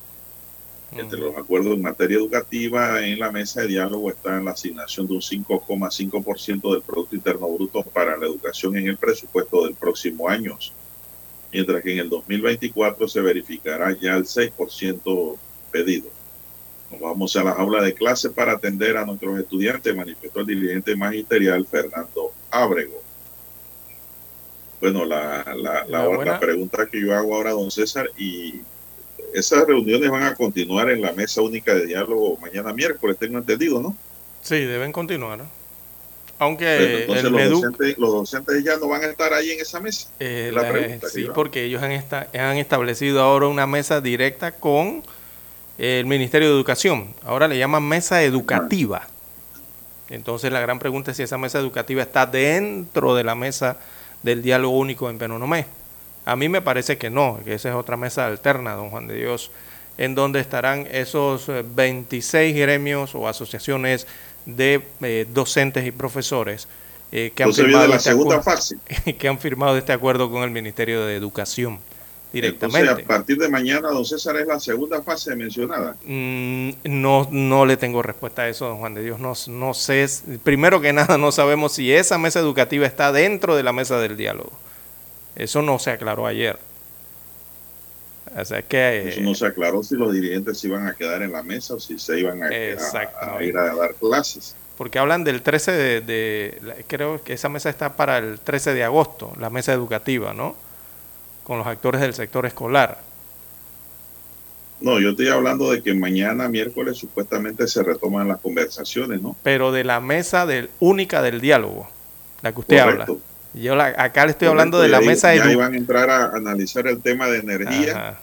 Entre los acuerdos en materia educativa en la mesa de diálogo está la asignación de un 5,5% del Producto Interno Bruto para la educación en el presupuesto del próximo año mientras que en el 2024 se verificará ya el 6% pedido. Nos vamos a la aula de clase para atender a nuestros estudiantes, manifestó el dirigente magisterial Fernando Ábrego. Bueno, la, la, la, la pregunta que yo hago ahora, don César, y esas reuniones van a continuar en la mesa única de diálogo mañana miércoles, tengo entendido, ¿no? Sí, deben continuar. Aunque entonces los, docentes, los, docentes, ya no van a estar ahí en esa mesa. Eh, la sí, porque ellos han, han establecido ahora una mesa directa con el Ministerio de Educación. Ahora le llaman mesa educativa. Entonces la gran pregunta es si esa mesa educativa está dentro de la mesa del diálogo único en Penonomé. A mí me parece que no, que esa es otra mesa alterna, don Juan de Dios, en donde estarán esos 26 gremios o asociaciones de eh, docentes y profesores eh, que, han firmado la este segunda fase. que han firmado este acuerdo con el Ministerio de Educación directamente. Entonces, a partir de mañana, don César, es la segunda fase mencionada. Mm, no, no le tengo respuesta a eso, don Juan de Dios. No, no sé, primero que nada, no sabemos si esa mesa educativa está dentro de la mesa del diálogo. Eso no se aclaró ayer. O sea que, Eso no se aclaró si los dirigentes iban a quedar en la mesa o si se iban a, ir a dar clases. Porque hablan del 13 de, Creo que esa mesa está para el 13 de agosto, la mesa educativa, ¿no? Con los actores del sector escolar. No, yo estoy hablando de que mañana, miércoles, supuestamente se retoman las conversaciones, ¿no? Pero de la mesa del, única del diálogo, la que usted habla. Yo acá le estoy hablando de la mesa de... Ahí van a entrar a analizar el tema de energía,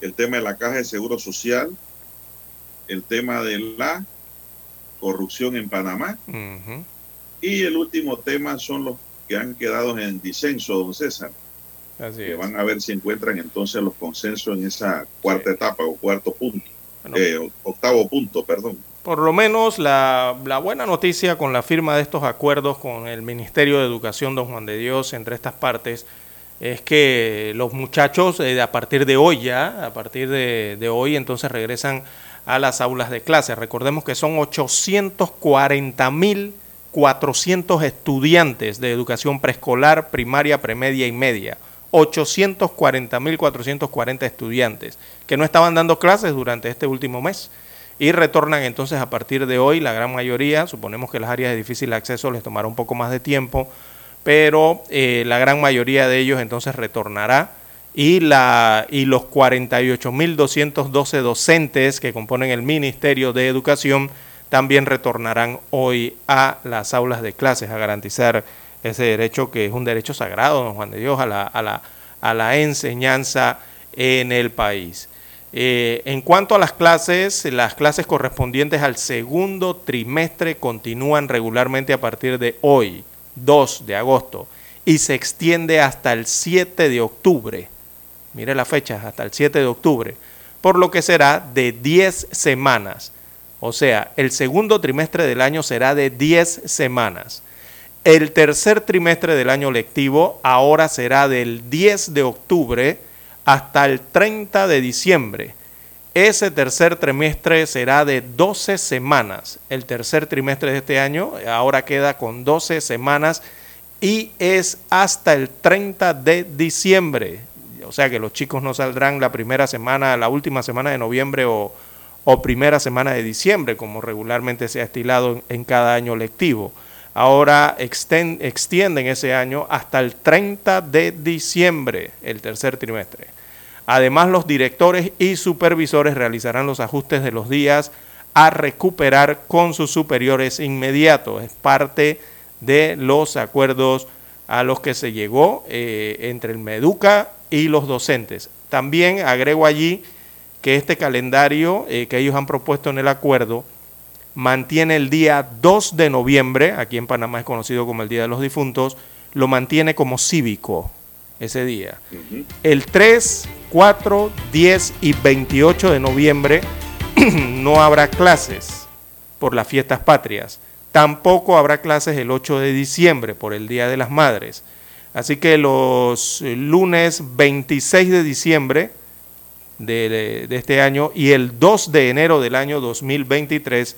el tema de la caja de seguro social, el tema de la corrupción en Panamá. Y el último tema son los que han quedado en disenso, don César. Así que van a ver si encuentran entonces los consensos en esa cuarta etapa o cuarto punto, eh, octavo punto, perdón. Por lo menos la, buena noticia con la firma de estos acuerdos con el Ministerio de Educación, don Juan de Dios, entre estas partes, es que los muchachos eh, a partir de hoy ya, a partir de, hoy, entonces regresan a las aulas de clase. Recordemos que son 840.400 estudiantes de educación preescolar, primaria, premedia y media. 840.440 estudiantes que no estaban dando clases durante este último mes y retornan entonces a partir de hoy la gran mayoría, suponemos que las áreas de difícil acceso les tomará un poco más de tiempo, pero eh, la gran mayoría de ellos entonces retornará y, la, y los 48.212 docentes que componen el Ministerio de Educación también retornarán hoy a las aulas de clases a garantizar ese derecho que es un derecho sagrado, don Juan de Dios, a la, a la, a la enseñanza en el país. Eh, en cuanto a las clases, las clases correspondientes al segundo trimestre continúan regularmente a partir de hoy, 2 de agosto, y se extiende hasta el 7 de octubre. Mire la fecha, hasta el 7 de octubre, por lo que será de 10 semanas. O sea, el segundo trimestre del año será de 10 semanas. El tercer trimestre del año lectivo ahora será del 10 de octubre hasta el 30 de diciembre. Ese tercer trimestre será de 12 semanas. El tercer trimestre de este año ahora queda con 12 semanas y es hasta el 30 de diciembre. O sea que los chicos no saldrán la primera semana, la última semana de noviembre o, primera semana de diciembre, como regularmente se ha estilado en, cada año lectivo. Ahora extienden ese año hasta el 30 de diciembre, el tercer trimestre. Además, los directores y supervisores realizarán los ajustes de los días a recuperar con sus superiores inmediatos. Es parte de los acuerdos a los que se llegó eh, entre el Meduca y los docentes. También agrego allí que este calendario eh, que ellos han propuesto en el acuerdo mantiene el día 2 de noviembre, aquí en Panamá es conocido como el Día de los Difuntos, lo mantiene como cívico ese día. El 3, 4, 10 y 28 de noviembre no habrá clases por las fiestas patrias. Tampoco habrá clases el 8 de diciembre por el Día de las Madres. Así que los lunes 26 de diciembre de, este año y el 2 de enero del año 2023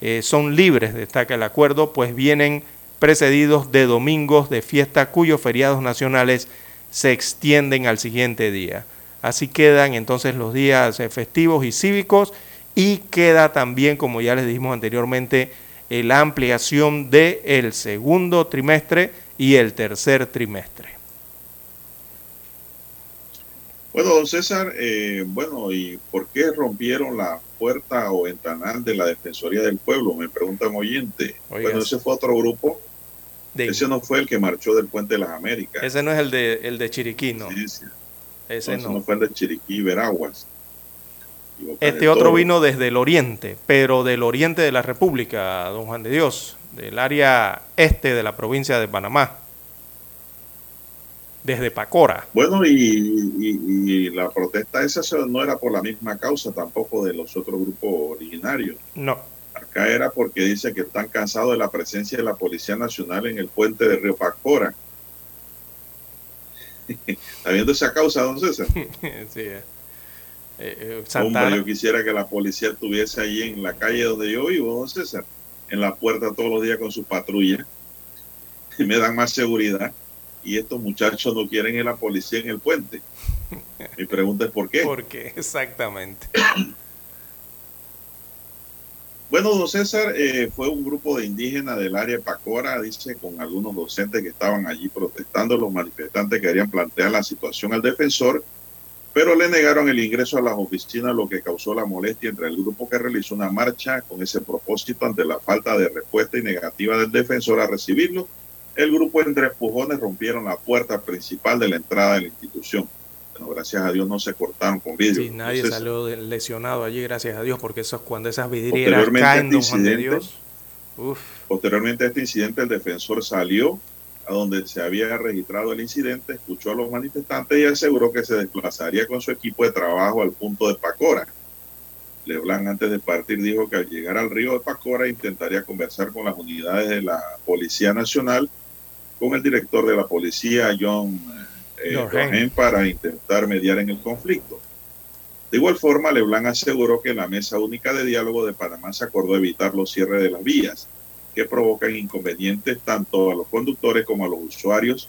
eh, son libres, destaca el acuerdo, pues vienen precedidos de domingos de fiesta cuyos feriados nacionales se extienden al siguiente día. Así quedan entonces los días eh, festivos y cívicos y queda también, como ya les dijimos anteriormente, la ampliación del el segundo trimestre y el tercer trimestre. Bueno, don César, eh, bueno, ¿y por qué rompieron la puerta o ventanal de la Defensoría del Pueblo? Me preguntan oyente. bueno, ese fue otro grupo. Ese no fue el que marchó del Puente de las Américas. Ese no es el de, el de Chiriquí, ¿no? Sí, sí. Ese no. no. fue el de Chiriquí, Veraguas. Este otro vino desde el oriente, pero del oriente de la República, don Juan de Dios, del área este de la provincia de Panamá desde Pacora. Bueno, y, la protesta esa no era por la misma causa tampoco de los otros grupos originarios. No. Acá era porque dice que están cansados de la presencia de la Policía Nacional en el puente de Río Pacora. ¿Está viendo esa causa, don César? sí. Eh, eh, Hombre, yo quisiera que la policía estuviese ahí en la calle donde yo vivo, don César, en la puerta todos los días con su patrulla. Y me dan más seguridad y estos muchachos no quieren ir a la policía en el puente. Mi pregunta es ¿por qué? ¿Por qué? Exactamente. Bueno, don César, eh, fue un grupo de indígenas del área Pacora, dice, con algunos docentes que estaban allí protestando. Los manifestantes querían plantear la situación al defensor, pero le negaron el ingreso a las oficinas, lo que causó la molestia entre el grupo que realizó una marcha con ese propósito ante la falta de respuesta y negativa del defensor a recibirlo el grupo entre empujones rompieron la puerta principal de la entrada de la institución. Bueno, gracias a Dios no se cortaron con vidrio. Sí, nadie salió lesionado allí, gracias a Dios, porque eso es cuando esas vidrieras caen, don Juan de Dios. Posteriormente a este incidente, el defensor salió a donde se había registrado el incidente, escuchó a los manifestantes y aseguró que se desplazaría con su equipo de trabajo al punto de Pacora. Leblanc antes de partir dijo que al llegar al río de Pacora intentaría conversar con las unidades de la Policía Nacional con el director de la policía, John eh, para intentar mediar en el conflicto. De igual forma, Leblanc aseguró que la Mesa Única de Diálogo de Panamá se acordó evitar los cierres de las vías, que provocan inconvenientes tanto a los conductores como a los usuarios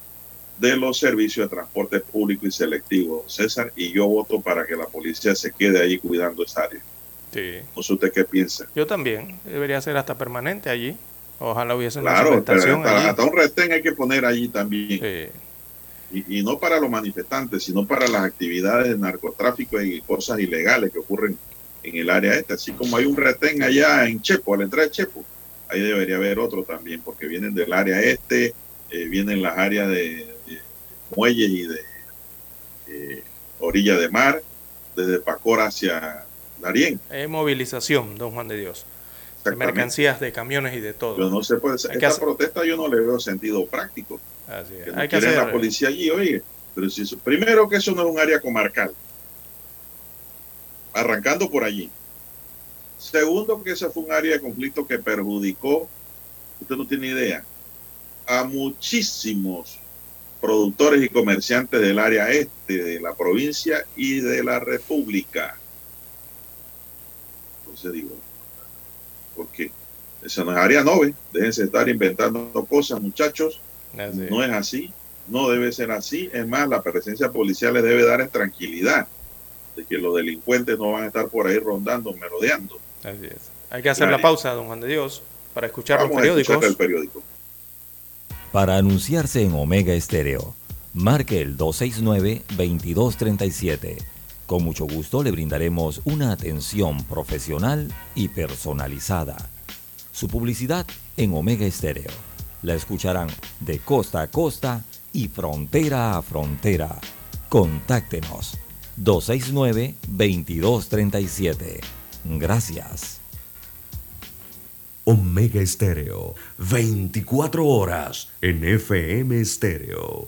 de los servicios de transporte público y selectivo. César, y yo voto para que la policía se quede ahí cuidando esa área. Sí. No sé usted qué piensa. Yo también. Debería ser hasta permanente allí. Ojalá hubiese una claro, hasta, un retén hay que poner allí también. Y, no para los manifestantes, sino para las actividades de narcotráfico y cosas ilegales que ocurren en el área esta. Así como hay un retén allá en Chepo, a la entrada de Chepo, ahí debería haber otro también, porque vienen del área este, eh, vienen las áreas de, muelles y de eh, orilla de mar, desde Pacora hacia Darien. Es movilización, don Juan de Dios de mercancías, de camiones y de todo. Yo no sé, pues, esta protesta yo no le veo sentido práctico. Así es. Hay que hacer la policía allí, oye, pero si primero que eso no es un área comarcal, arrancando por allí. Segundo, que ese fue un área de conflicto que perjudicó, usted no tiene idea, a muchísimos productores y comerciantes del área este de la provincia y de la república. Entonces digo, porque esa no es área 9. Déjense estar inventando cosas, muchachos. No es así, no debe ser así. Es más, la presencia policial les debe dar tranquilidad de que los delincuentes no van a estar por ahí rondando, merodeando. Así es. Hay que hacer la pausa, don Juan de Dios, para escuchar los periódicos. el periódico. Para anunciarse en Omega Estéreo, marque el 269-2237 con mucho gusto le brindaremos una atención profesional y personalizada. Su publicidad en Omega Estéreo. La escucharán de costa a costa y frontera a frontera. Contáctenos 269-2237. Gracias. Omega Estéreo, 24 horas en FM Estéreo.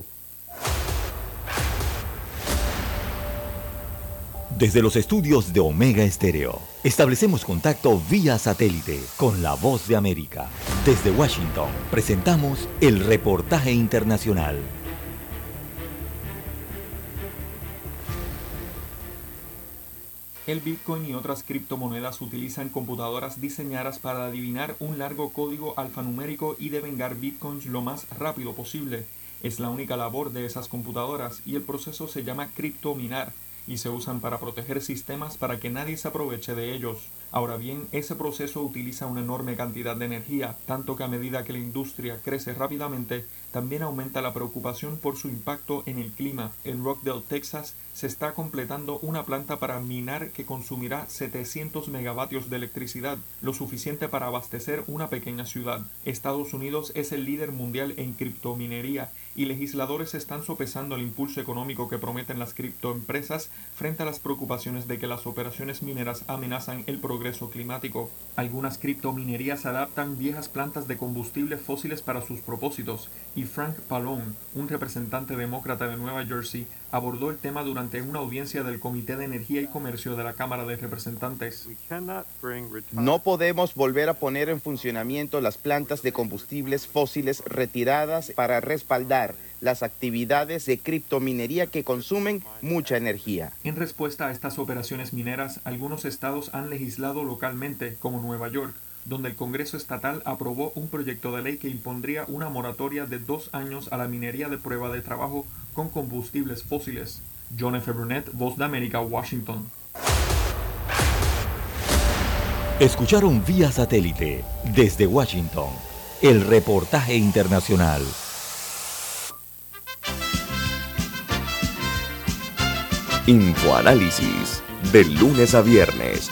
Desde los estudios de Omega Estéreo, establecemos contacto vía satélite con la voz de América. Desde Washington, presentamos el reportaje internacional. El Bitcoin y otras criptomonedas utilizan computadoras diseñadas para adivinar un largo código alfanumérico y devengar bitcoins lo más rápido posible. Es la única labor de esas computadoras y el proceso se llama criptominar y se usan para proteger sistemas para que nadie se aproveche de ellos. Ahora bien, ese proceso utiliza una enorme cantidad de energía, tanto que a medida que la industria crece rápidamente, también aumenta la preocupación por su impacto en el clima. En Rockdale, Texas, se está completando una planta para minar que consumirá 700 megavatios de electricidad, lo suficiente para abastecer una pequeña ciudad. Estados Unidos es el líder mundial en criptominería y legisladores están sopesando el impulso económico que prometen las criptoempresas frente a las preocupaciones de que las operaciones mineras amenazan el progreso climático. Algunas criptominerías adaptan viejas plantas de combustibles fósiles para sus propósitos y Frank Pallone, un representante demócrata de Nueva Jersey, abordó el tema durante una audiencia del Comité de Energía y Comercio de la Cámara de Representantes. No podemos volver a poner en funcionamiento las plantas de combustibles fósiles retiradas para respaldar las actividades de criptominería que consumen mucha energía. En respuesta a estas operaciones mineras, algunos estados han legislado localmente, como Nueva York, donde el Congreso Estatal aprobó un proyecto de ley que impondría una moratoria de dos años a la minería de prueba de trabajo con combustibles fósiles. John F. Burnett, Voz de América, Washington. Escucharon vía satélite desde Washington el reportaje internacional. Infoanálisis, de lunes a viernes,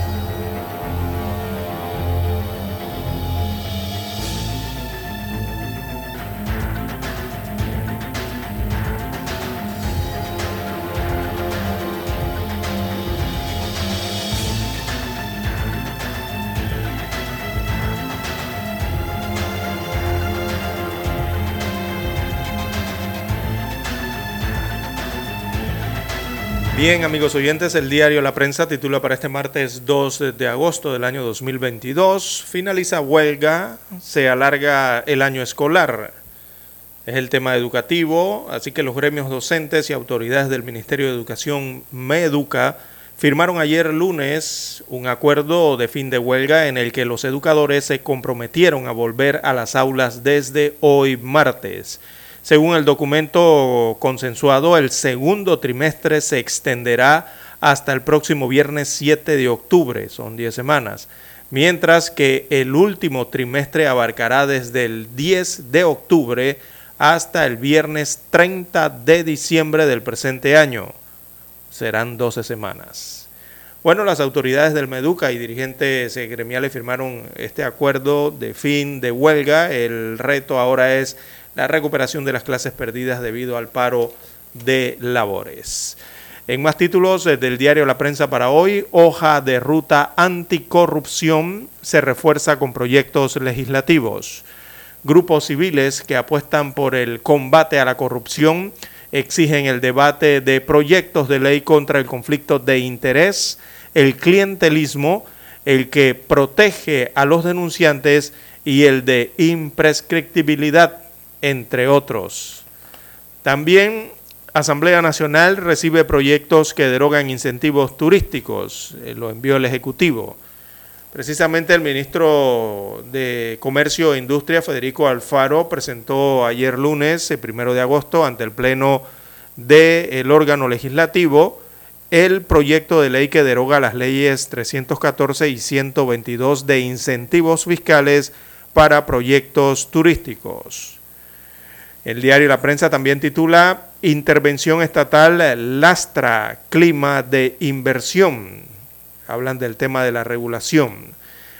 Bien, amigos oyentes, el diario La Prensa titula para este martes 2 de agosto del año 2022, finaliza huelga, se alarga el año escolar. Es el tema educativo, así que los gremios docentes y autoridades del Ministerio de Educación, MEDUCA, firmaron ayer lunes un acuerdo de fin de huelga en el que los educadores se comprometieron a volver a las aulas desde hoy martes. Según el documento consensuado, el segundo trimestre se extenderá hasta el próximo viernes 7 de octubre, son 10 semanas, mientras que el último trimestre abarcará desde el 10 de octubre hasta el viernes 30 de diciembre del presente año. Serán 12 semanas. Bueno, las autoridades del Meduca y dirigentes gremiales firmaron este acuerdo de fin de huelga. El reto ahora es la recuperación de las clases perdidas debido al paro de labores. En más títulos eh, del diario La Prensa para hoy, hoja de ruta anticorrupción se refuerza con proyectos legislativos. Grupos civiles que apuestan por el combate a la corrupción exigen el debate de proyectos de ley contra el conflicto de interés, el clientelismo, el que protege a los denunciantes y el de imprescriptibilidad entre otros. También Asamblea Nacional recibe proyectos que derogan incentivos turísticos, eh, lo envió el Ejecutivo. Precisamente el ministro de Comercio e Industria, Federico Alfaro, presentó ayer lunes, el primero de agosto, ante el Pleno del órgano legislativo, el proyecto de ley que deroga las leyes 314 y 122 de incentivos fiscales para proyectos turísticos. El diario La Prensa también titula Intervención estatal lastra clima de inversión. Hablan del tema de la regulación.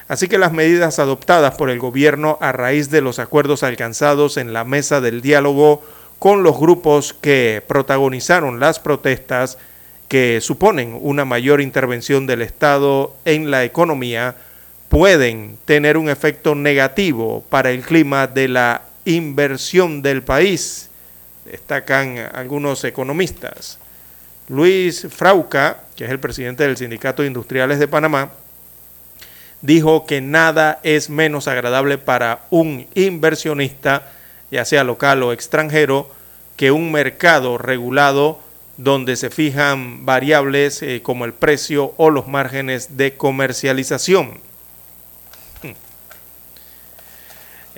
Así que las medidas adoptadas por el gobierno a raíz de los acuerdos alcanzados en la mesa del diálogo con los grupos que protagonizaron las protestas que suponen una mayor intervención del Estado en la economía pueden tener un efecto negativo para el clima de la inversión del país, destacan algunos economistas. Luis Frauca, que es el presidente del Sindicato de Industriales de Panamá, dijo que nada es menos agradable para un inversionista, ya sea local o extranjero, que un mercado regulado donde se fijan variables eh, como el precio o los márgenes de comercialización.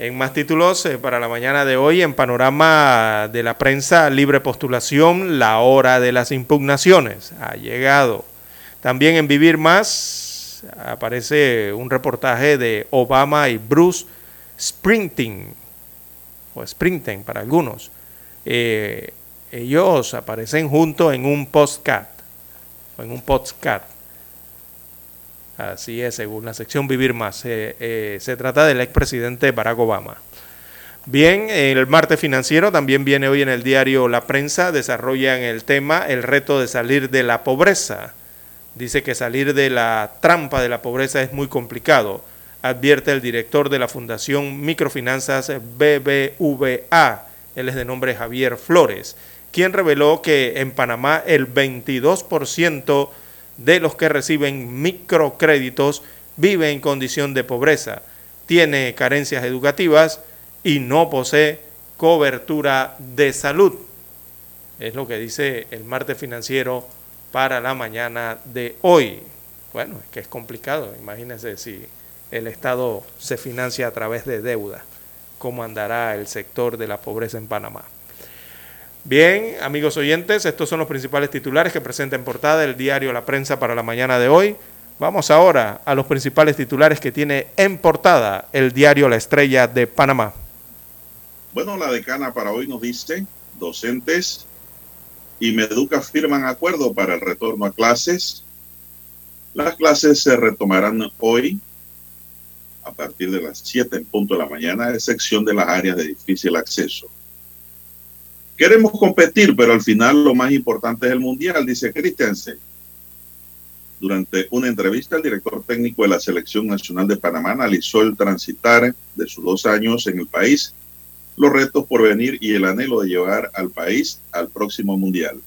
En más títulos eh, para la mañana de hoy, en panorama de la prensa, libre postulación, la hora de las impugnaciones ha llegado. También en Vivir Más, aparece un reportaje de Obama y Bruce Sprinting, o Sprinting para algunos. Eh, ellos aparecen juntos en un o en un podcast. Así es, según la sección Vivir Más. Eh, eh, se trata del expresidente Barack Obama. Bien, el martes financiero también viene hoy en el diario La Prensa, desarrollan el tema el reto de salir de la pobreza. Dice que salir de la trampa de la pobreza es muy complicado, advierte el director de la Fundación Microfinanzas BBVA, él es de nombre Javier Flores, quien reveló que en Panamá el 22% de los que reciben microcréditos vive en condición de pobreza, tiene carencias educativas y no posee cobertura de salud. Es lo que dice el martes financiero para la mañana de hoy. Bueno, es que es complicado, imagínense si el Estado se financia a través de deuda, cómo andará el sector de la pobreza en Panamá. Bien, amigos oyentes, estos son los principales titulares que presenta en portada el diario La Prensa para la mañana de hoy. Vamos ahora a los principales titulares que tiene en portada el diario La Estrella de Panamá. Bueno, la decana para hoy nos dice, docentes y Meduca firman acuerdo para el retorno a clases. Las clases se retomarán hoy a partir de las 7 en punto de la mañana, a excepción de las áreas de difícil acceso. Queremos competir, pero al final lo más importante es el mundial, dice Christensen. Durante una entrevista, el director técnico de la Selección Nacional de Panamá analizó el transitar de sus dos años en el país los retos por venir y el anhelo de llevar al país al próximo mundial.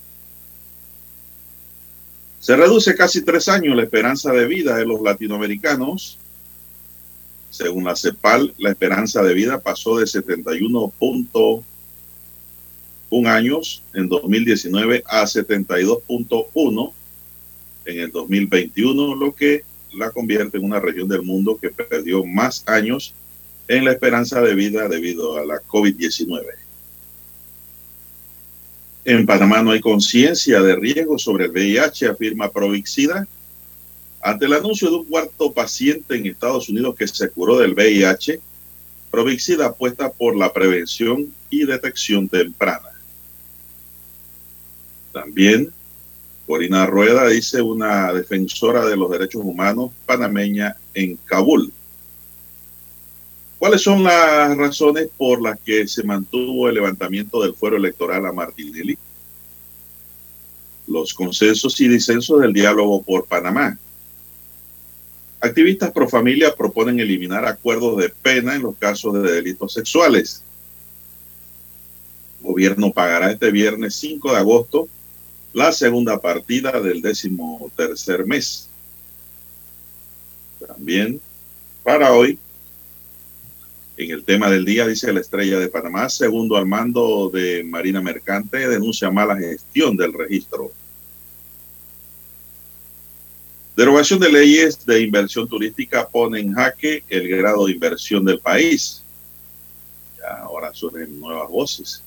Se reduce casi tres años la esperanza de vida de los latinoamericanos. Según la CEPAL, la esperanza de vida pasó de 71.1 años en 2019 a 72.1 en el 2021, lo que la convierte en una región del mundo que perdió más años en la esperanza de vida debido a la COVID-19. En Panamá no hay conciencia de riesgo sobre el VIH, afirma Provixida. Ante el anuncio de un cuarto paciente en Estados Unidos que se curó del VIH, Provixida apuesta por la prevención y detección temprana. También, Corina Rueda dice una defensora de los derechos humanos panameña en Kabul ¿Cuáles son las razones por las que se mantuvo el levantamiento del fuero electoral a Martinelli? Los consensos y disensos del diálogo por Panamá. Activistas pro familia proponen eliminar acuerdos de pena en los casos de delitos sexuales. El gobierno pagará este viernes 5 de agosto la segunda partida del décimo tercer mes. También para hoy en el tema del día, dice la estrella de Panamá, segundo al mando de Marina Mercante, denuncia mala gestión del registro. Derogación de leyes de inversión turística pone en jaque el grado de inversión del país. Ya ahora suenan nuevas voces.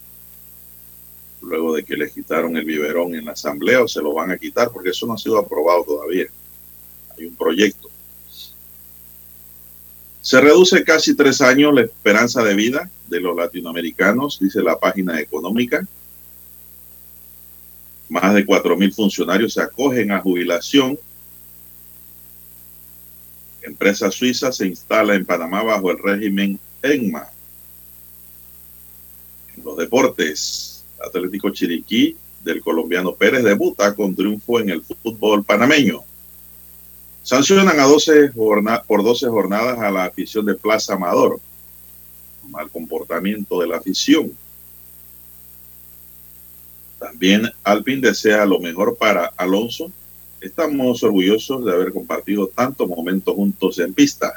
Luego de que le quitaron el biberón en la asamblea, o se lo van a quitar porque eso no ha sido aprobado todavía. Hay un proyecto. Se reduce casi tres años la esperanza de vida de los latinoamericanos, dice la página económica. Más de cuatro mil funcionarios se acogen a jubilación. empresa suiza se instala en Panamá bajo el régimen ENMA. En los deportes, Atlético Chiriquí del colombiano Pérez debuta con triunfo en el fútbol panameño. Sancionan a 12 por 12 jornadas a la afición de Plaza Amador. Mal comportamiento de la afición. También Alpin desea lo mejor para Alonso. Estamos orgullosos de haber compartido tantos momentos juntos en pista.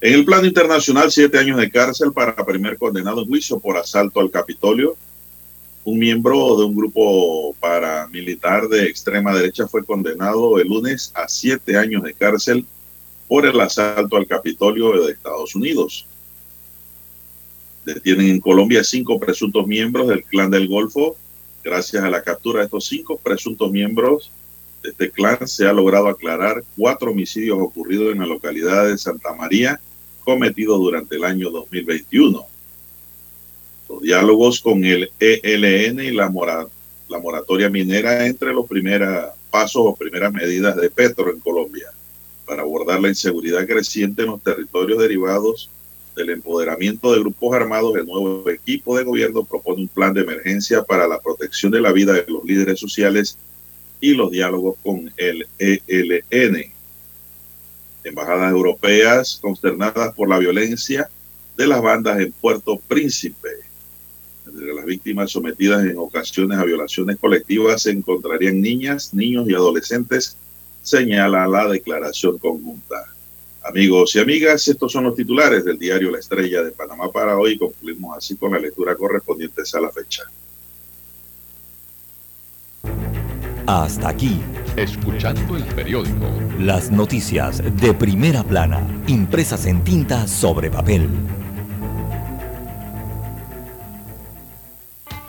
En el plano internacional, siete años de cárcel para primer condenado en juicio por asalto al Capitolio un miembro de un grupo paramilitar de extrema derecha fue condenado el lunes a siete años de cárcel por el asalto al Capitolio de Estados Unidos. Detienen en Colombia cinco presuntos miembros del clan del Golfo. Gracias a la captura de estos cinco presuntos miembros de este clan se ha logrado aclarar cuatro homicidios ocurridos en la localidad de Santa María cometidos durante el año 2021 los diálogos con el ELN y la, la moratoria minera entre los primeros pasos o primeras medidas de Petro en Colombia para abordar la inseguridad creciente en los territorios derivados del empoderamiento de grupos armados, el nuevo equipo de gobierno propone un plan de emergencia para la protección de la vida de los líderes sociales y los diálogos con el ELN. Embajadas europeas consternadas por la violencia de las bandas en Puerto Príncipe. Entre las víctimas sometidas en ocasiones a violaciones colectivas se encontrarían niñas, niños y adolescentes, señala la declaración conjunta. Amigos y amigas, estos son los titulares del diario La Estrella de Panamá para hoy. Concluimos así con la lectura correspondiente a la fecha. Hasta aquí. Escuchando el periódico. Las noticias de primera plana, impresas en tinta sobre papel.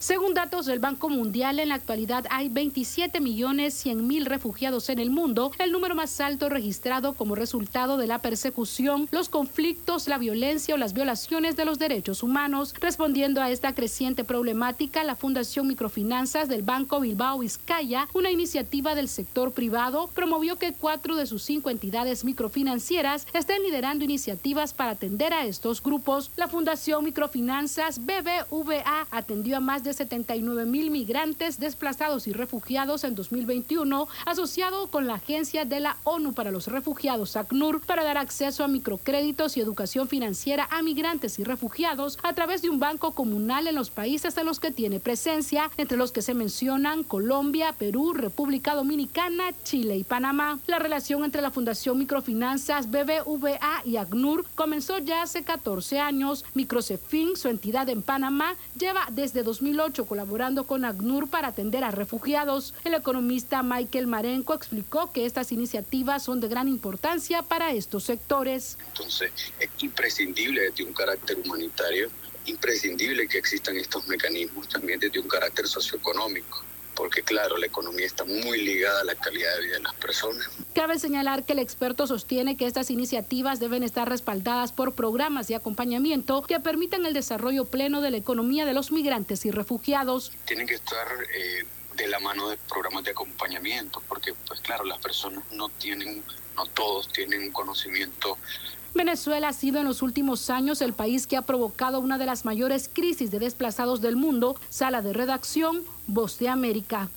Según datos del Banco Mundial, en la actualidad hay 27 millones 100 mil refugiados en el mundo, el número más alto registrado como resultado de la persecución, los conflictos, la violencia o las violaciones de los derechos humanos. Respondiendo a esta creciente problemática, la Fundación Microfinanzas del Banco Bilbao Vizcaya, una iniciativa del sector privado, promovió que cuatro de sus cinco entidades microfinancieras estén liderando iniciativas para atender a estos grupos. La Fundación Microfinanzas BBVA atendió a más de 79 mil migrantes desplazados y refugiados en 2021, asociado con la Agencia de la ONU para los Refugiados, ACNUR, para dar acceso a microcréditos y educación financiera a migrantes y refugiados a través de un banco comunal en los países en los que tiene presencia, entre los que se mencionan Colombia, Perú, República Dominicana, Chile y Panamá. La relación entre la Fundación Microfinanzas BBVA y ACNUR comenzó ya hace 14 años. Microcefin, su entidad en Panamá, lleva desde 2008 colaborando con ACNUR para atender a refugiados. El economista Michael Marenco explicó que estas iniciativas son de gran importancia para estos sectores. Entonces, es imprescindible desde un carácter humanitario, imprescindible que existan estos mecanismos también desde un carácter socioeconómico porque claro, la economía está muy ligada a la calidad de vida de las personas. Cabe señalar que el experto sostiene que estas iniciativas deben estar respaldadas por programas de acompañamiento que permitan el desarrollo pleno de la economía de los migrantes y refugiados. Tienen que estar eh, de la mano de programas de acompañamiento, porque pues claro, las personas no tienen, no todos tienen un conocimiento Venezuela ha sido en los últimos años el país que ha provocado una de las mayores crisis de desplazados del mundo. Sala de redacción, Voz de América.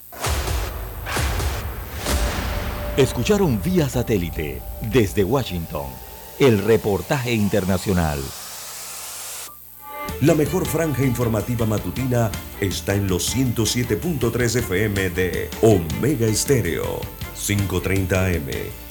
Escucharon vía satélite desde Washington el reportaje internacional. La mejor franja informativa matutina está en los 107.3 FM de Omega Estéreo, 530 AM.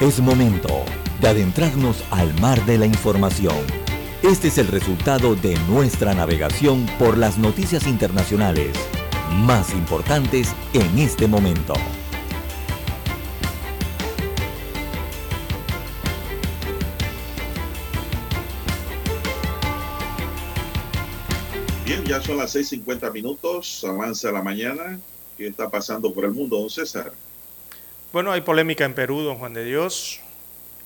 Es momento de adentrarnos al mar de la información. Este es el resultado de nuestra navegación por las noticias internacionales más importantes en este momento. Bien, ya son las 6.50 minutos, avanza la mañana. ¿Qué está pasando por el mundo, don César? Bueno, hay polémica en Perú, don Juan de Dios.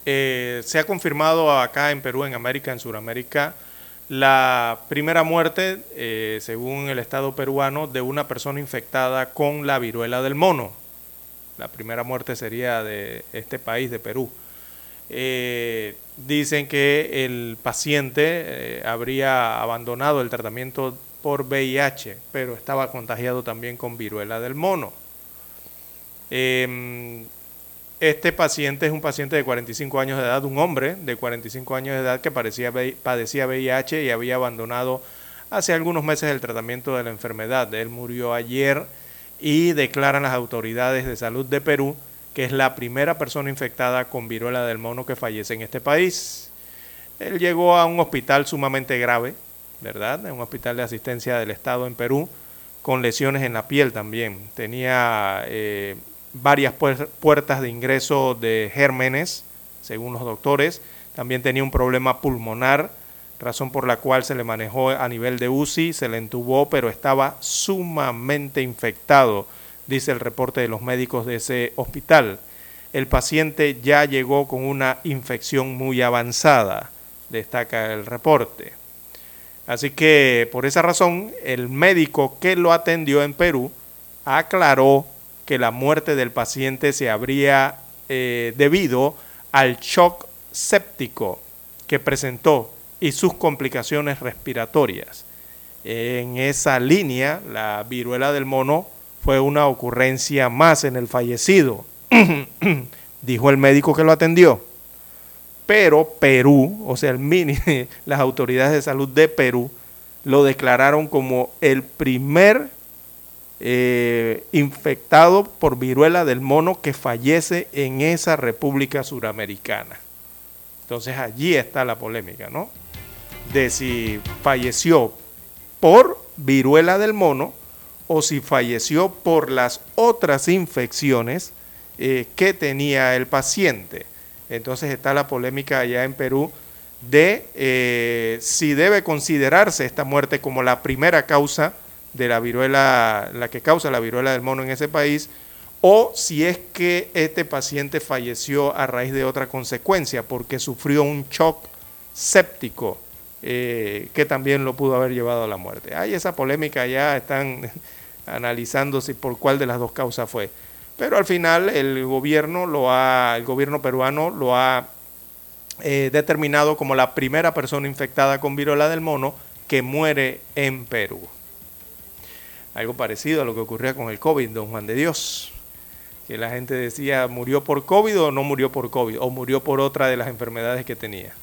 Eh, se ha confirmado acá en Perú, en América, en Sudamérica, la primera muerte, eh, según el Estado peruano, de una persona infectada con la viruela del mono. La primera muerte sería de este país, de Perú. Eh, dicen que el paciente habría abandonado el tratamiento por VIH, pero estaba contagiado también con viruela del mono. Em, este paciente es un paciente de 45 años de edad, un hombre de 45 años de edad que padecía VIH y había abandonado hace algunos meses el tratamiento de la enfermedad. Él murió ayer y declaran las autoridades de salud de Perú que es la primera persona infectada con viruela del mono que fallece en este país. Él llegó a un hospital sumamente grave, ¿verdad? En un hospital de asistencia del Estado en Perú, con lesiones en la piel también. Tenía eh, varias puertas de ingreso de gérmenes, según los doctores. También tenía un problema pulmonar, razón por la cual se le manejó a nivel de UCI, se le entubó, pero estaba sumamente infectado, dice el reporte de los médicos de ese hospital. El paciente ya llegó con una infección muy avanzada, destaca el reporte. Así que por esa razón, el médico que lo atendió en Perú aclaró que la muerte del paciente se habría eh, debido al shock séptico que presentó y sus complicaciones respiratorias. En esa línea, la viruela del mono fue una ocurrencia más en el fallecido, dijo el médico que lo atendió. Pero Perú, o sea, las autoridades de salud de Perú, lo declararon como el primer eh, infectado por viruela del mono que fallece en esa república suramericana. Entonces allí está la polémica, ¿no? De si falleció por viruela del mono o si falleció por las otras infecciones eh, que tenía el paciente. Entonces está la polémica allá en Perú de eh, si debe considerarse esta muerte como la primera causa de la viruela, la que causa la viruela del mono en ese país, o si es que este paciente falleció a raíz de otra consecuencia, porque sufrió un shock séptico eh, que también lo pudo haber llevado a la muerte. Hay esa polémica, ya están analizando si por cuál de las dos causas fue. Pero al final el gobierno lo ha, el gobierno peruano lo ha eh, determinado como la primera persona infectada con viruela del mono que muere en Perú. Algo parecido a lo que ocurría con el COVID, don Juan de Dios. Que la gente decía, ¿murió por COVID o no murió por COVID? O murió por otra de las enfermedades que tenía.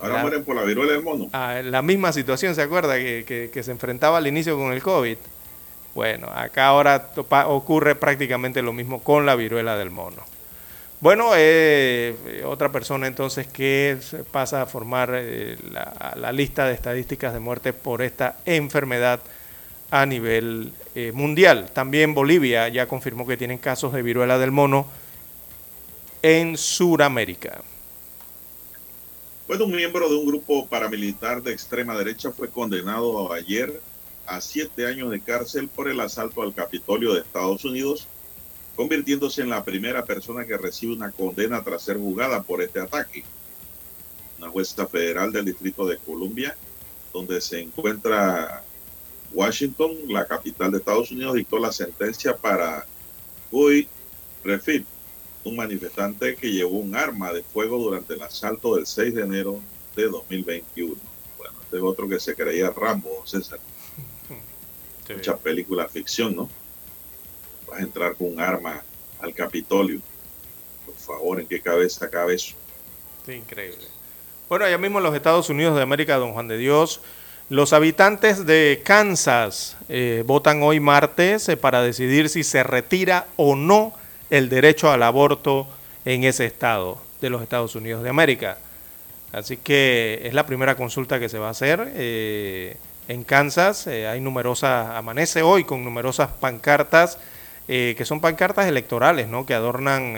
Ahora mueren por la viruela del mono. Ah, la misma situación, ¿se acuerda? Que, que, se enfrentaba al inicio con el COVID. Bueno, acá ahora ocurre prácticamente lo mismo con la viruela del mono. Bueno, eh, otra persona entonces que pasa a formar eh, la, la, lista de estadísticas de muerte por esta enfermedad a nivel eh, mundial. También Bolivia ya confirmó que tienen casos de viruela del mono en Sudamérica. Bueno, un miembro de un grupo paramilitar de extrema derecha fue condenado ayer a siete años de cárcel por el asalto al Capitolio de Estados Unidos, convirtiéndose en la primera persona que recibe una condena tras ser juzgada por este ataque. Una jueza federal del Distrito de Columbia, donde se encuentra Washington, la capital de Estados Unidos, dictó la sentencia para Guy Refit, un manifestante que llevó un arma de fuego durante el asalto del 6 de enero de 2021. Bueno, este es otro que se creía Rambo, César. Mucha película ficción, ¿no? Vas a entrar con un arma al Capitolio. Por favor, ¿en qué cabeza cabe eso? Sí, increíble. Bueno, allá mismo en los Estados Unidos de América, don Juan de Dios, los habitantes de Kansas eh, votan hoy martes eh, para decidir si se retira o no el derecho al aborto en ese estado de los Estados Unidos de América. Así que es la primera consulta que se va a hacer. Eh, en Kansas hay numerosas, amanece hoy con numerosas pancartas, que son pancartas electorales, ¿no? que adornan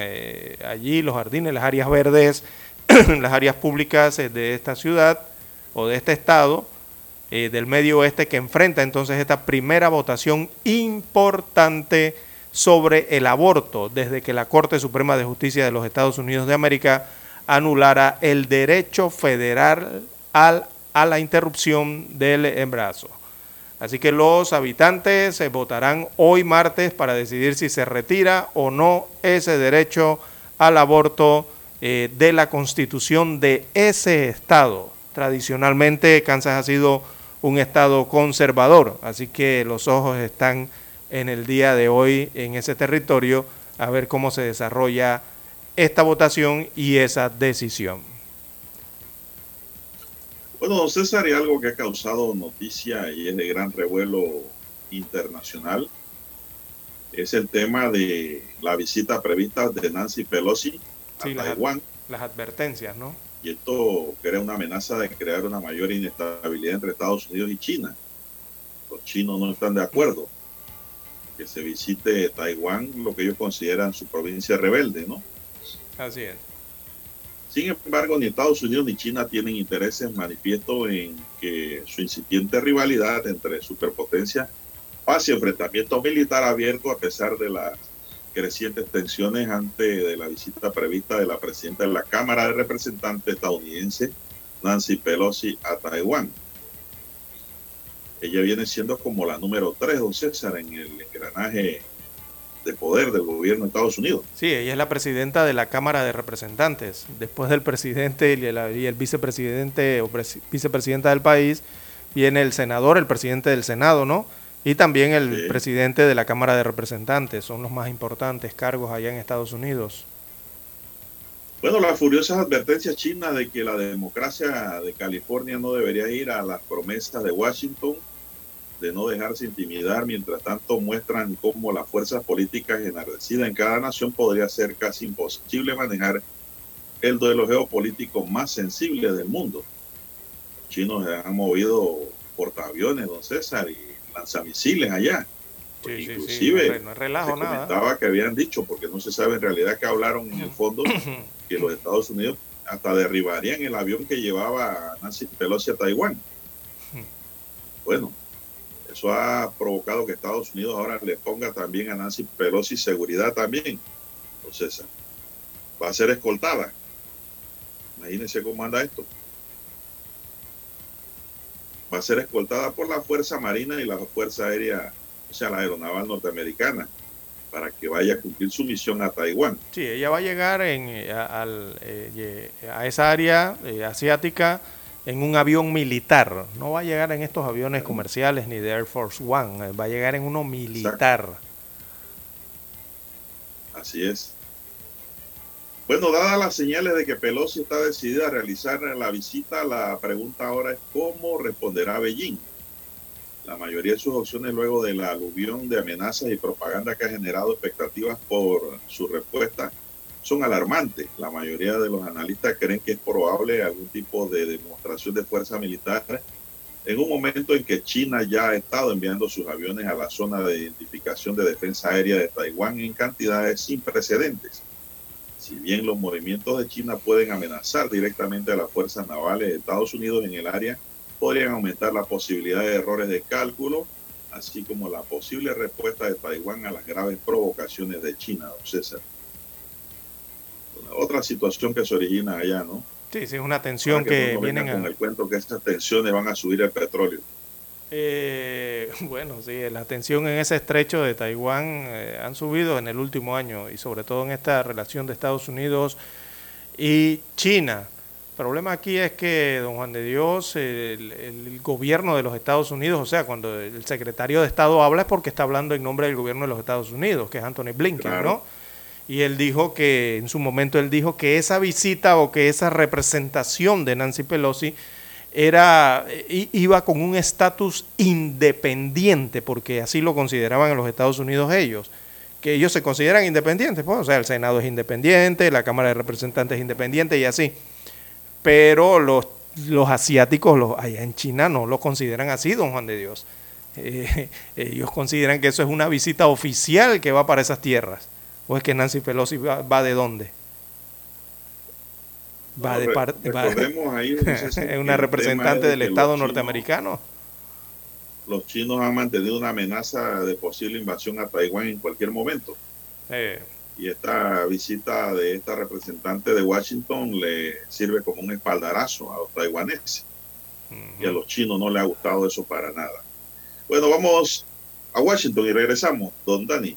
allí los jardines, las áreas verdes, las áreas públicas de esta ciudad o de este estado eh, del medio oeste que enfrenta entonces esta primera votación importante sobre el aborto desde que la Corte Suprema de Justicia de los Estados Unidos de América anulara el derecho federal al, a la interrupción del embarazo. Así que los habitantes se votarán hoy martes para decidir si se retira o no ese derecho al aborto eh, de la constitución de ese estado. Tradicionalmente Kansas ha sido un Estado conservador. Así que los ojos están en el día de hoy en ese territorio a ver cómo se desarrolla esta votación y esa decisión. Bueno, don César, y algo que ha causado noticia y es de gran revuelo internacional es el tema de la visita prevista de Nancy Pelosi a Taiwán. las advertencias, ¿no? Y esto crea una amenaza de crear una mayor inestabilidad entre Estados Unidos y China. Los chinos no están de acuerdo que se visite Taiwán, lo que ellos consideran su provincia rebelde, ¿no? Así es. Sin embargo, ni Estados Unidos ni China tienen intereses manifiestos en que su incipiente rivalidad entre superpotencias pase enfrentamiento militar abierto a pesar de las crecientes tensiones antes de la visita prevista de la presidenta de la Cámara de Representantes estadounidense, Nancy Pelosi, a Taiwán. Ella viene siendo como la número tres, don César, en el engranaje de poder del gobierno de Estados Unidos. Sí, ella es la presidenta de la Cámara de Representantes. Después del presidente y el, vicepresidente o vicepresidenta del país, viene el senador, el presidente del Senado, ¿no? Y también el presidente de la Cámara de Representantes, son los más importantes cargos allá en Estados Unidos. Bueno, las furiosas advertencias chinas de que la democracia de California no debería ir a las promesas de Washington de no dejarse intimidar, mientras tanto muestran cómo las fuerzas políticas enardecidas en cada nación podría ser casi imposible manejar el duelo geopolítico más sensible del mundo. Los chinos han movido portaaviones, don César, y lanzamisiles allá. Inclusive, no, relajo comentaba que habían dicho, porque no se sabe en realidad que hablaron en el fondo, que los Estados Unidos hasta derribarían el avión que llevaba Nancy Pelosi a Taiwán. Bueno, eso ha provocado que Estados Unidos ahora le ponga también a Nancy Pelosi seguridad también. Entonces, va a ser escoltada. Imagínense cómo anda esto va a ser escoltada por la Fuerza Marina y la Fuerza Aérea, o sea, la Aeronaval Norteamericana. para que vaya a cumplir su misión a Taiwán. Sí, ella va a llegar en, eh, a, al, eh, a esa área eh, asiática en un avión militar. No va a llegar en estos aviones comerciales ni de Air Force One, va a llegar en uno militar. Así es. Bueno, dadas las señales de que Pelosi está decidida a realizar la visita, la pregunta ahora es cómo responderá Beijing. La mayoría de sus opciones luego de la aluvión de amenazas y propaganda que ha generado expectativas por su respuesta son alarmantes. La mayoría de los analistas creen que es probable algún tipo de demostración de fuerza militar en un momento en que China ya ha estado enviando sus aviones a la zona de identificación de defensa aérea de Taiwán en cantidades sin precedentes. Si bien los movimientos de China pueden amenazar directamente a las fuerzas navales de Estados Unidos en el área, podrían aumentar la posibilidad de errores de cálculo, así como la posible respuesta de Taiwán a las graves provocaciones de China, don César. otra situación que se origina allá, ¿no? Sí, sí, es una tensión que, no vienen con el cuento que estas tensiones van a subir el petróleo. Eh, bueno, sí, la tensión en ese estrecho de Taiwán eh, han subido en el último año y sobre todo en esta relación de Estados Unidos y China. El problema aquí es que, don Juan de Dios, el, gobierno de los Estados Unidos, o sea, cuando el secretario de Estado habla es porque está hablando en nombre del gobierno de los Estados Unidos, que es Anthony Blinken, ¿no? Y él dijo que, en su momento, él dijo que esa visita o que esa representación de Nancy Pelosi era, iba con un estatus independiente, porque así lo consideraban en los Estados Unidos ellos que ellos se consideran independientes, pues, o sea, el Senado es independiente, la Cámara de Representantes es independiente y así pero los, los asiáticos los, allá en China no lo consideran así, don Juan de Dios. Eh, ellos consideran que eso es una visita oficial que va para esas tierras. ¿O es que Nancy Pelosi va, de dónde? Va de parte. Es una representante del Estado norteamericano. Los chinos han mantenido una amenaza de posible invasión a Taiwán en cualquier momento. Eh, y esta visita de esta representante de Washington le sirve como un espaldarazo a los taiwaneses. Y a los chinos no le ha gustado eso para nada. Bueno, vamos a Washington y regresamos, don Dani.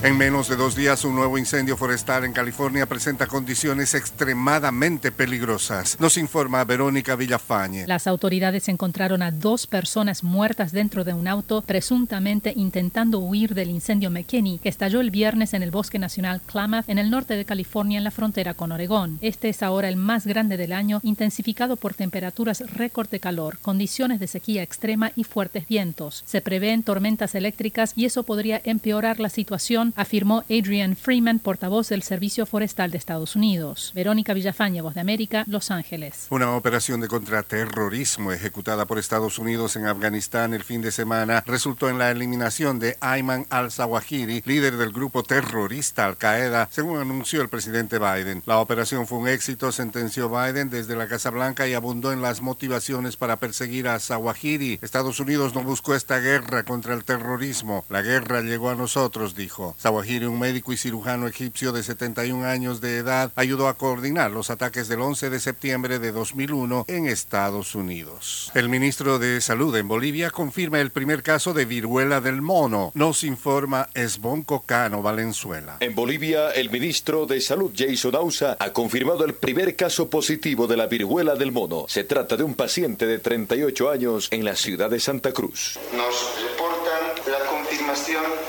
En menos de dos días, un nuevo incendio forestal en California presenta condiciones extremadamente peligrosas. Nos informa Verónica Villafañe. Las autoridades encontraron a dos personas muertas dentro de un auto, presuntamente intentando huir del incendio McKinney, que estalló el viernes en el Bosque Nacional Klamath, en el norte de California, en la frontera con Oregón. Este es ahora el más grande del año, intensificado por temperaturas récord de calor, condiciones de sequía extrema y fuertes vientos. Se prevén tormentas eléctricas y eso podría empeorar la situación afirmó Adrian Freeman, portavoz del Servicio Forestal de Estados Unidos. Verónica Villafaña, Voz de América, Los Ángeles. Una operación de contraterrorismo ejecutada por Estados Unidos en Afganistán el fin de semana resultó en la eliminación de Ayman al-Zawahiri, líder del grupo terrorista Al-Qaeda, según anunció el presidente Biden. La operación fue un éxito, sentenció Biden desde la Casa Blanca y abundó en las motivaciones para perseguir a Zawahiri. Estados Unidos no buscó esta guerra contra el terrorismo. La guerra llegó a nosotros, dijo. Zawahiri, un médico y cirujano egipcio de 71 años de edad, ayudó a coordinar los ataques del 11 de septiembre de 2001 en Estados Unidos. El ministro de Salud en Bolivia confirma el primer caso de viruela del mono. Nos informa Esbon Cocano Valenzuela. En Bolivia, el ministro de Salud, Jason Dausa, ha confirmado el primer caso positivo de la viruela del mono. Se trata de un paciente de 38 años en la ciudad de Santa Cruz. Nos reportan la confirmación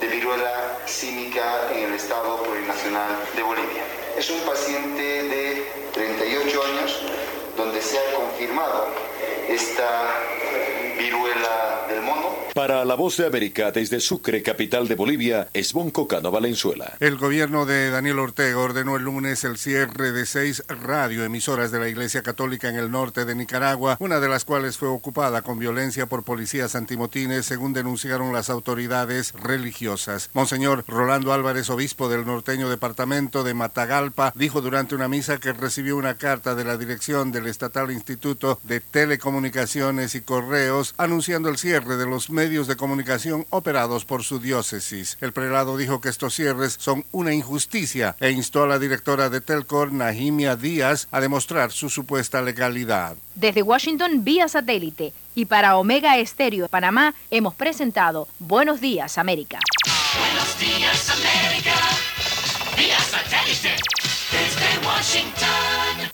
de viruela cínica en el estado plurinacional de Bolivia. Es un paciente de 38 años donde se ha confirmado esta Para la voz de América desde Sucre, capital de Bolivia, es Cano Valenzuela. El gobierno de Daniel Ortega ordenó el lunes el cierre de seis radioemisoras de la Iglesia Católica en el norte de Nicaragua, una de las cuales fue ocupada con violencia por policías antimotines, según denunciaron las autoridades religiosas. Monseñor Rolando Álvarez, obispo del norteño departamento de Matagalpa, dijo durante una misa que recibió una carta de la dirección del Estatal Instituto de Telecomunicaciones y Correos anunciando el cierre de los medios medios de comunicación operados por su diócesis. El prelado dijo que estos cierres son una injusticia e instó a la directora de Telcor, Nahimia Díaz, a demostrar su supuesta legalidad. Desde Washington, vía satélite. Y para Omega Estéreo de Panamá, hemos presentado Buenos Días, América. Buenos días, América. Vía satélite. Desde Washington.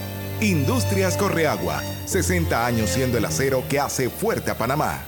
Industrias Correagua, 60 años siendo el acero que hace fuerte a Panamá.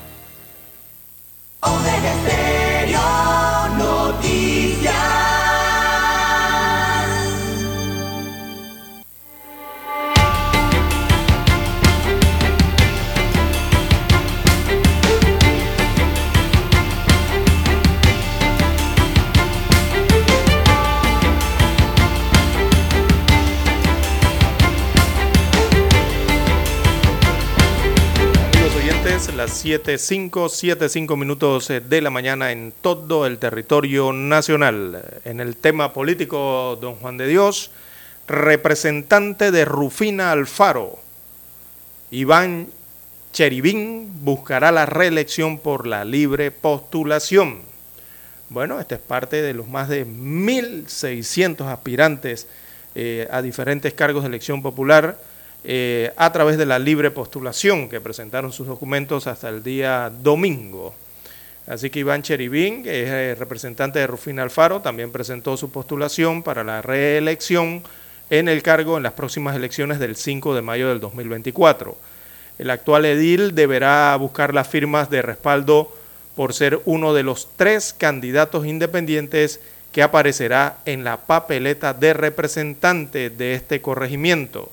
Las 7.5, 7.5 minutos eh, de la mañana en todo el territorio nacional. En el tema político, don Juan de Dios, representante de Rufina Alfaro, Iván Cheribín buscará la reelección por la libre postulación. Bueno, esta es parte de los más de 1.600 aspirantes eh, a diferentes cargos de elección popular eh, a través de la libre postulación que presentaron sus documentos hasta el día domingo. Así que Iván Cheribín, que es eh, representante de Rufina Alfaro, también presentó su postulación para la reelección en el cargo en las próximas elecciones del 5 de mayo del 2024. El actual edil deberá buscar las firmas de respaldo por ser uno de los tres candidatos independientes que aparecerá en la papeleta de representante de este corregimiento.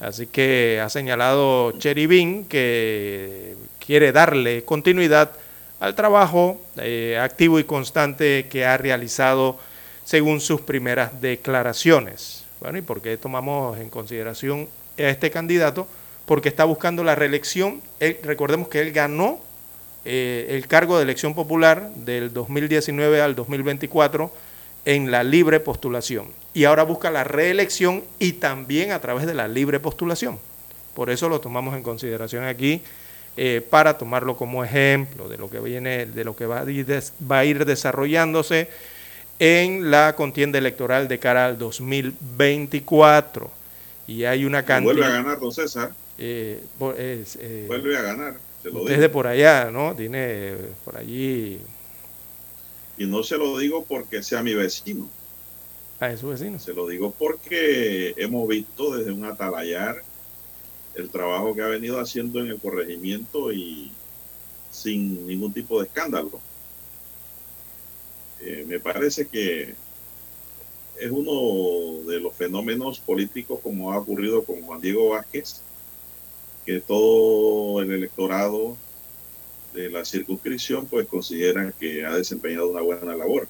Así que ha señalado Cheribín que quiere darle continuidad al trabajo eh, activo y constante que ha realizado según sus primeras declaraciones. Bueno, ¿y por qué tomamos en consideración a este candidato? Porque está buscando la reelección. Recordemos que él ganó eh, el cargo de elección popular del 2019 al 2024 en la libre postulación. Y ahora busca la reelección y también a través de la libre postulación. Por eso lo tomamos en consideración aquí eh, para tomarlo como ejemplo de lo que viene, de lo que va a ir, des- va a ir desarrollándose en la contienda electoral de cara al 2024. Y hay una cantidad. Vuelve a ganar, don César. eh, es, eh, Vuelve a ganar. Se lo usted es digo. de por allá, ¿no? Tiene eh, por allí Y no se lo digo porque sea mi vecino. A. Se lo digo porque hemos visto desde un atalayar el trabajo que ha venido haciendo en el corregimiento y sin ningún tipo de escándalo. Eh, me parece que es uno de los fenómenos políticos como ha ocurrido con Juan Diego Vázquez, que todo el electorado de la circunscripción pues consideran que ha desempeñado una buena labor.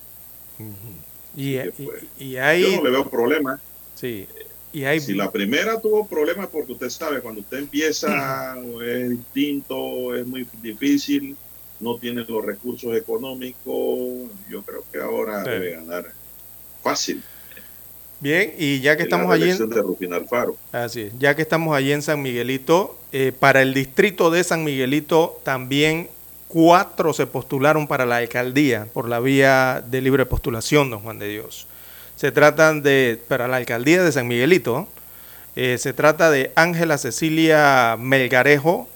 Y- pues, y hay. Yo no le veo problema. Sí. Y hay. Si la primera tuvo problemas porque usted sabe, cuando usted empieza es distinto, es muy difícil, no tiene los recursos económicos, yo creo que ahora Sí. debe ganar fácil. Bien, y ya que en estamos allí en, de. Así es. Ya que estamos allí en San Miguelito, eh, para el distrito de San Miguelito también cuatro se postularon para la alcaldía por la vía de libre postulación, don Juan de Dios. Se tratan de, para la alcaldía de San Miguelito, eh, se trata de Ángela Cecilia Melgarejo,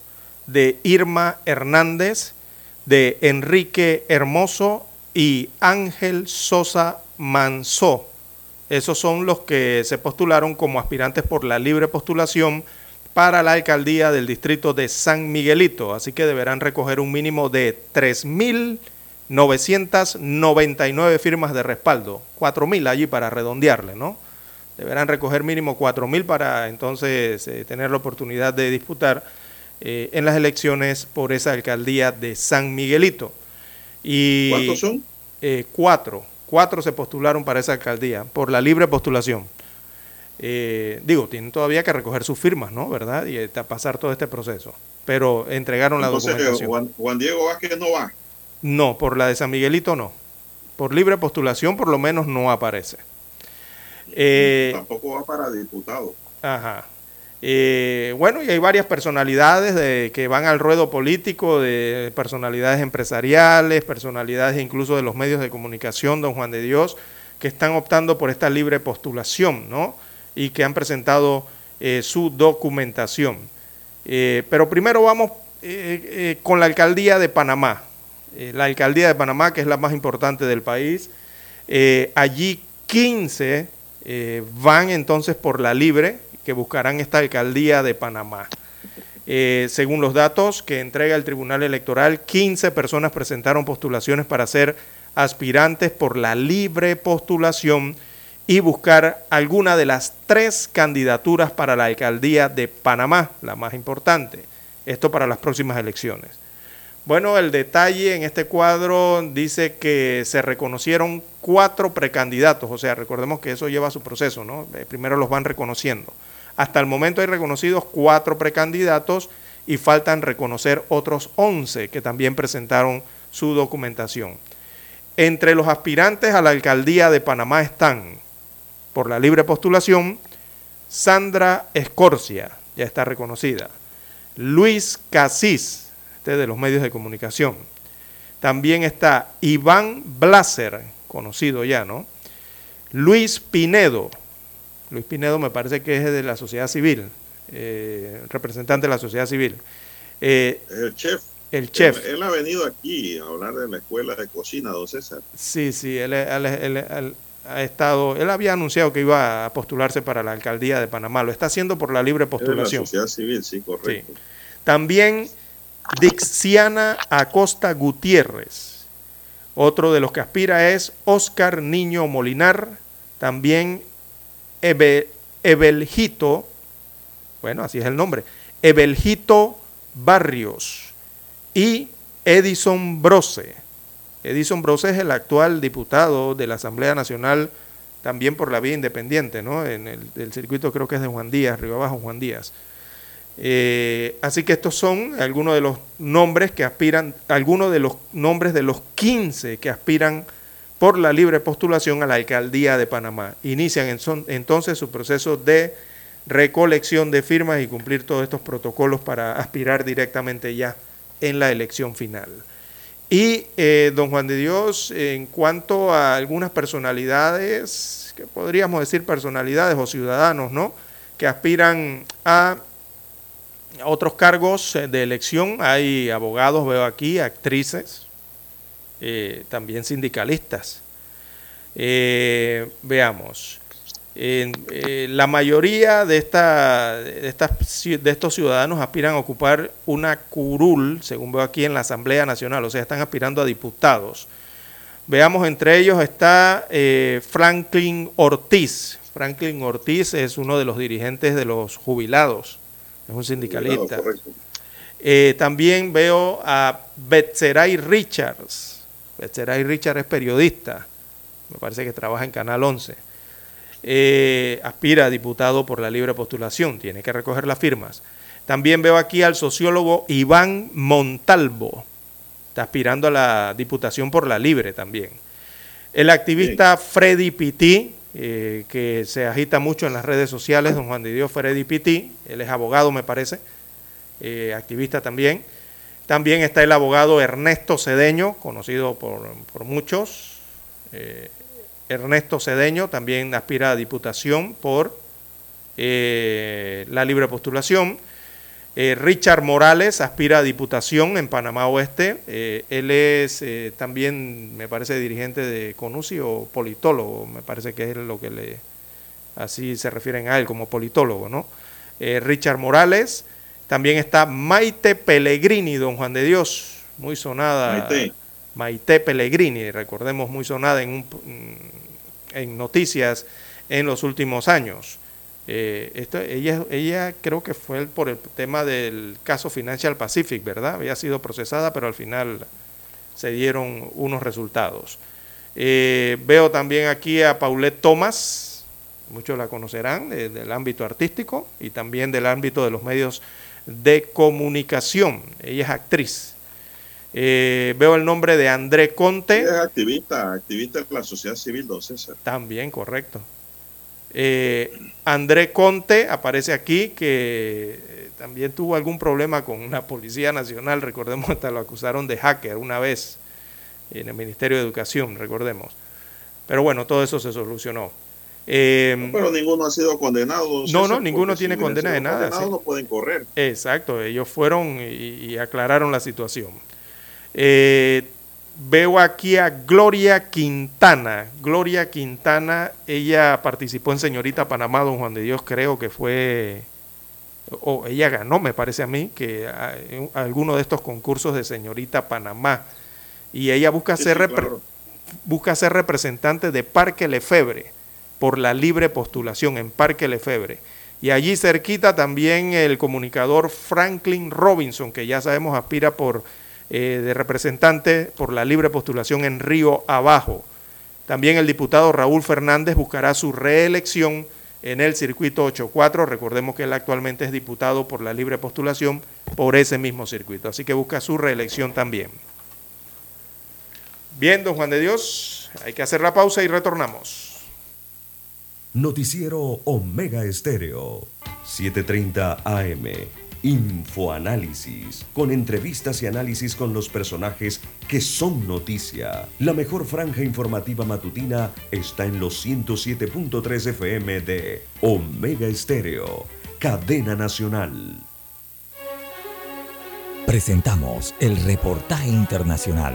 de Irma Hernández, de Enrique Hermoso y Ángel Sosa Manzó. Esos son los que se postularon como aspirantes por la libre postulación para la alcaldía del distrito de San Miguelito. Así que deberán recoger un mínimo de 3.999 firmas de respaldo. 4.000 allí para redondearle, ¿no? Deberán recoger mínimo 4.000 para entonces eh, tener la oportunidad de disputar eh, en las elecciones por esa alcaldía de San Miguelito. Y, ¿Cuántos son? eh, cuatro. Cuatro se postularon para esa alcaldía por la libre postulación. Eh, digo, tienen todavía que recoger sus firmas, ¿no? ¿Verdad? Y eh, pasar todo este proceso. Pero entregaron la Entonces, documentación. Juan, Juan Diego Vázquez no va. No, por la de San Miguelito no. Por libre postulación por lo menos no aparece. Eh, Tampoco va para diputado. Ajá. Eh, bueno, y hay varias personalidades de, que van al ruedo político, de personalidades empresariales, personalidades incluso de los medios de comunicación, don Juan de Dios, que están optando por esta libre postulación, ¿no? Y que han presentado eh, su documentación. Eh, pero primero vamos eh, con la alcaldía de Panamá. La alcaldía de Panamá, que es la más importante del país. Allí 15 eh, van entonces por la libre, que buscarán esta alcaldía de Panamá. Según los datos que entrega el Tribunal Electoral, 15 personas presentaron postulaciones para ser aspirantes por la libre postulación y buscar alguna de las tres candidaturas para la alcaldía de Panamá, la más importante. Esto para las próximas elecciones. Bueno, el detalle en este cuadro dice que se reconocieron cuatro precandidatos, o sea, recordemos que eso lleva su proceso, ¿no? Eh, Primero los van reconociendo. Hasta el momento hay reconocidos cuatro precandidatos y faltan reconocer otros 11 que también presentaron su documentación. Entre los aspirantes a la alcaldía de Panamá están, por la libre postulación, Sandra Escorcia, ya está reconocida. Luis Casís, este de los medios de comunicación. También está Iván Blaser, conocido ya, ¿no? Luis Pinedo. Luis Pinedo me parece que es de la sociedad civil, eh, representante de la sociedad civil. Eh, El chef. el chef. Él, él ha venido aquí a hablar de la escuela de cocina, don César. Sí, sí, él, él- él- él ha estado, él había anunciado que iba a postularse para la alcaldía de Panamá, lo está haciendo por la libre la postulación. sociedad civil, sí, correcto. También Dixiana Acosta Gutiérrez. Otro de los que aspira es Oscar Niño Molinar. También Ebe- Ebeljito, bueno, así es el nombre, Ebeljito Barrios y Edison Brose. Edison Brose es el actual diputado de la Asamblea Nacional, también por la vía independiente, ¿no? En el, circuito creo que es de Juan Díaz, Río Abajo Juan Díaz. Eh, así que estos son algunos de los nombres que aspiran, algunos de los nombres de los 15 que aspiran por la libre postulación a la alcaldía de Panamá. Inician entonces su proceso de recolección de firmas y cumplir todos estos protocolos para aspirar directamente ya en la elección final. Y eh, don Juan de Dios, en cuanto a algunas personalidades, que podríamos decir personalidades o ciudadanos, ¿no? Que aspiran a otros cargos eh, de elección, hay abogados, veo aquí, actrices, eh, también sindicalistas. Veamos. Eh, la mayoría de, esta, de, estas de estos ciudadanos aspiran a ocupar una curul, según veo aquí en la Asamblea Nacional, o sea, están aspirando a diputados. Veamos, entre ellos está eh, Franklin Ortiz. Franklin Ortiz es uno de los dirigentes de los jubilados, es un sindicalista. Eh, también veo a Betzeray Richards. Betzeray Richards es periodista, me parece que trabaja en Canal 11. Eh, aspira a diputado por la libre postulación, tiene que recoger las firmas. También veo aquí al sociólogo Iván Montalvo. Está aspirando a la diputación por la libre también. El activista Freddy Pitti, eh, que se agita mucho en las redes sociales, don Juan de Dios Freddy Pitti, él es abogado me parece, eh, activista también. También está el abogado Ernesto Cedeño, conocido por, por muchos. Eh, Ernesto Cedeño también aspira a diputación por eh, la libre postulación. Eh, Richard Morales aspira a diputación en Panamá Oeste. Eh, él es también, me parece, dirigente de CONUSI o politólogo, me parece que es lo que le, así se refieren a él como politólogo, ¿no? Richard Morales. También está Maite Pellegrini, don Juan de Dios, muy sonada. Maite. Maite Pellegrini, recordemos, muy sonada en, un, en noticias en los últimos años. Eh, esto, ella, ella creo que fue por el tema del caso Financial Pacific, ¿verdad? Había sido procesada, pero al final se dieron unos resultados. Eh, veo también aquí a Paulette Thomas, muchos la conocerán, de- del ámbito artístico y también del ámbito de los medios de comunicación. Ella es actriz. Eh, veo el nombre de André Conte. Es activista, activista de la sociedad civil, don César. También, correcto. Eh, André Conte aparece aquí, que eh, también tuvo algún problema con la Policía Nacional, recordemos, hasta lo acusaron de hacker una vez en el Ministerio de Educación, recordemos. Pero bueno, todo eso se solucionó. Eh, Pero ninguno ha sido condenado. No, no, ninguno si tiene condena de nada, sí. No pueden correr. Exacto, ellos fueron y, y aclararon la situación. Eh, veo aquí a Gloria Quintana. Gloria Quintana, ella participó en Señorita Panamá, don Juan de Dios, creo que fue, o ella ganó, me parece a mí, que a- alguno de estos concursos de Señorita Panamá. Y ella busca, Sí, ser, sí, repre- claro. busca ser representante de Parque Lefebre por la libre postulación en Parque Lefebre. Y allí cerquita también el comunicador Franklin Robinson, que ya sabemos aspira por eh, de representante por la libre postulación en Río Abajo. También el diputado Raúl Fernández buscará su reelección en el circuito 84. Recordemos que él actualmente es diputado por la libre postulación por ese mismo circuito. Así que busca su reelección también. Bien, don Juan de Dios, hay que hacer la pausa y retornamos. Noticiero Omega Estéreo, 7:30 AM. Infoanálisis, con entrevistas y análisis con los personajes que son noticia. La mejor franja informativa matutina está en los 107.3 FM de Omega Estéreo, cadena nacional. Presentamos el reportaje internacional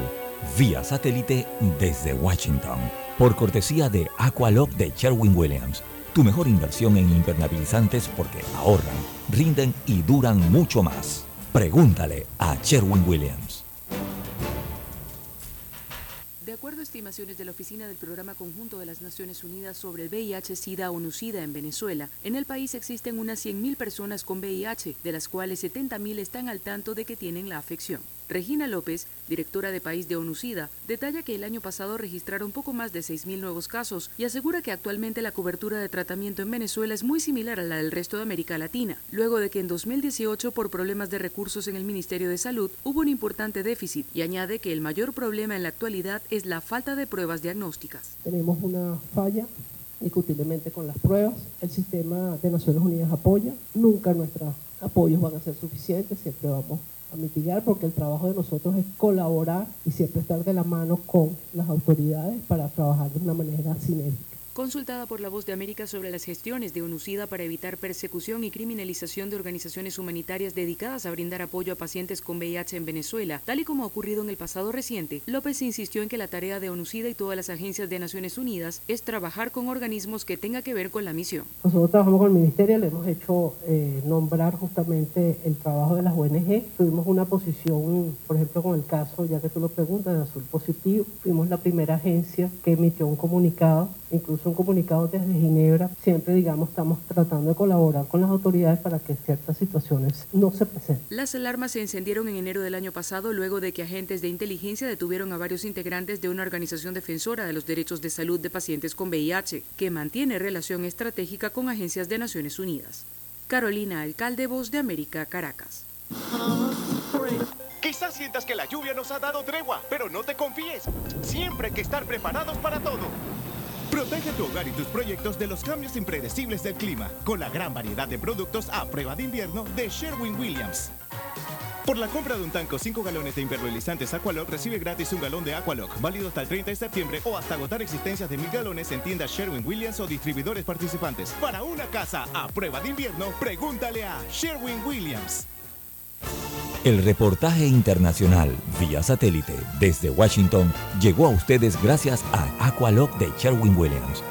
vía satélite desde Washington por cortesía de Aqualock de Sherwin Williams. Tu mejor inversión en impermeabilizantes porque ahorran, rinden y duran mucho más. Pregúntale a Sherwin Williams. De acuerdo a estimaciones de la Oficina del Programa Conjunto de las Naciones Unidas sobre el VIH-Sida o NUCIDA en Venezuela, en el país existen unas 100.000 personas con VIH, de las cuales 70.000 están al tanto de que tienen la afección. Regina López, directora de país de ONUCIDA, detalla que el año pasado registraron poco más de 6.000 nuevos casos y asegura que actualmente la cobertura de tratamiento en Venezuela es muy similar a la del resto de América Latina, luego de que en 2018 por problemas de recursos en el Ministerio de Salud hubo un importante déficit y añade que el mayor problema en la actualidad es la falta de pruebas diagnósticas. Tenemos una falla indiscutiblemente con las pruebas. El sistema de Naciones Unidas apoya. Nunca nuestros apoyos van a ser suficientes. Siempre vamos a mitigar porque el trabajo de nosotros es colaborar y siempre estar de la mano con las autoridades para trabajar de una manera sinérgica. Consultada por La Voz de América sobre las gestiones de ONUCIDA para evitar persecución y criminalización de organizaciones humanitarias dedicadas a brindar apoyo a pacientes con VIH en Venezuela, tal y como ha ocurrido en el pasado reciente, López insistió en que la tarea de ONUCIDA y todas las agencias de Naciones Unidas es trabajar con organismos que tenga que ver con la misión. Nosotros trabajamos con el Ministerio, le hemos hecho eh, nombrar justamente el trabajo de las ONG. Tuvimos una posición, por ejemplo, con el caso, ya que tú lo preguntas, de Azul Positivo. Fuimos la primera agencia que emitió un comunicado, incluso un comunicado desde Ginebra. Siempre, digamos, estamos tratando de colaborar con las autoridades para que ciertas situaciones no se presenten. Las alarmas se encendieron en enero del año pasado luego de que agentes de inteligencia detuvieron a varios integrantes de una organización defensora de los derechos de salud de pacientes con VIH, que mantiene relación estratégica con agencias de Naciones Unidas. Carolina Alcalde, Voz de América, Caracas. ¿Qué Quizás sientas que la lluvia nos ha dado tregua, pero no te confíes. Siempre hay que estar preparados para todo. Protege tu hogar y tus proyectos de los cambios impredecibles del clima con la gran variedad de productos a prueba de invierno de Sherwin Williams. Por la compra de un tanco 5 galones de impermeabilizantes Aqualock, recibe gratis un galón de Aqualock, válido hasta el 30 de septiembre o hasta agotar existencias de mil galones en tiendas Sherwin Williams o distribuidores participantes. Para una casa a prueba de invierno, pregúntale a Sherwin Williams. El reportaje internacional vía satélite desde Washington llegó a ustedes gracias a Aqualock de Sherwin Williams.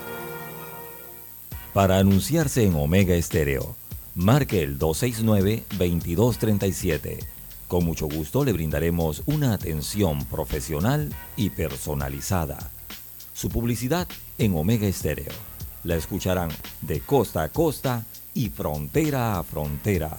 Para anunciarse en Omega Estéreo, marque el 269-2237. Con mucho gusto le brindaremos una atención profesional y personalizada. Su publicidad en Omega Estéreo. La escucharán de costa a costa y frontera a frontera.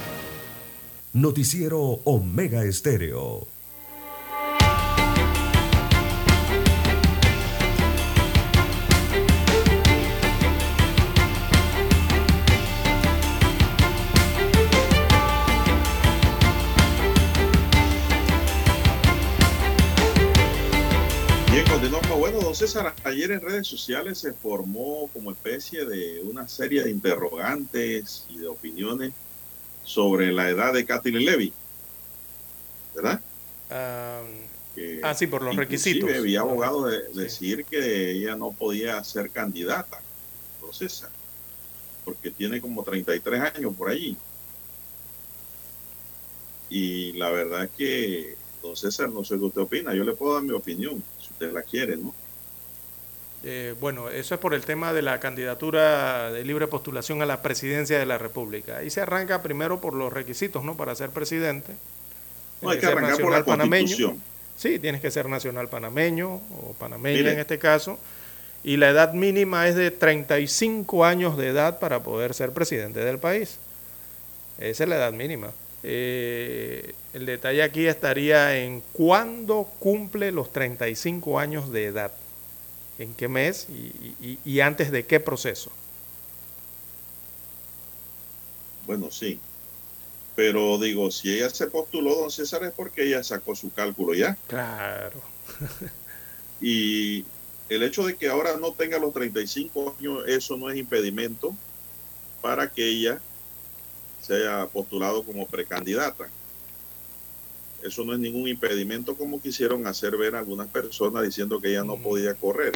Noticiero Omega Estéreo. Bien, continuamos. Bueno, don César, ayer en redes sociales se formó como especie de una serie de interrogantes y de opiniones sobre la edad de Kathleen Levy, ¿verdad? Ah, ah, sí, por los requisitos. había abogado de decir que ella no podía ser candidata, César, porque tiene como 33 años por allí. Y la verdad es que, don César, no sé qué usted opina, yo le puedo dar mi opinión, si usted la quiere, ¿no? Eh, bueno, eso es por el tema de la candidatura de libre postulación a la presidencia de la República. Ahí se arranca primero por los requisitos, ¿no? Para ser presidente. No, hay Tienes que ser arrancar por la panameño. Constitución. Sí, tienes que ser nacional panameño o panameña Mire. en este caso. Y la edad mínima es de 35 años de edad para poder ser presidente del país. Esa es la edad mínima. Eh, el detalle aquí estaría en cuándo cumple los 35 años de edad. ¿En qué mes y, y- y antes de qué proceso? Bueno, sí. Pero digo, si ella se postuló, don César, es porque ella sacó su cálculo ya. Claro. Y el hecho de que ahora no tenga los 35 años, eso no es impedimento para que ella se haya postulado como precandidata. Eso no es ningún impedimento como quisieron hacer ver algunas personas diciendo que ella no podía correr.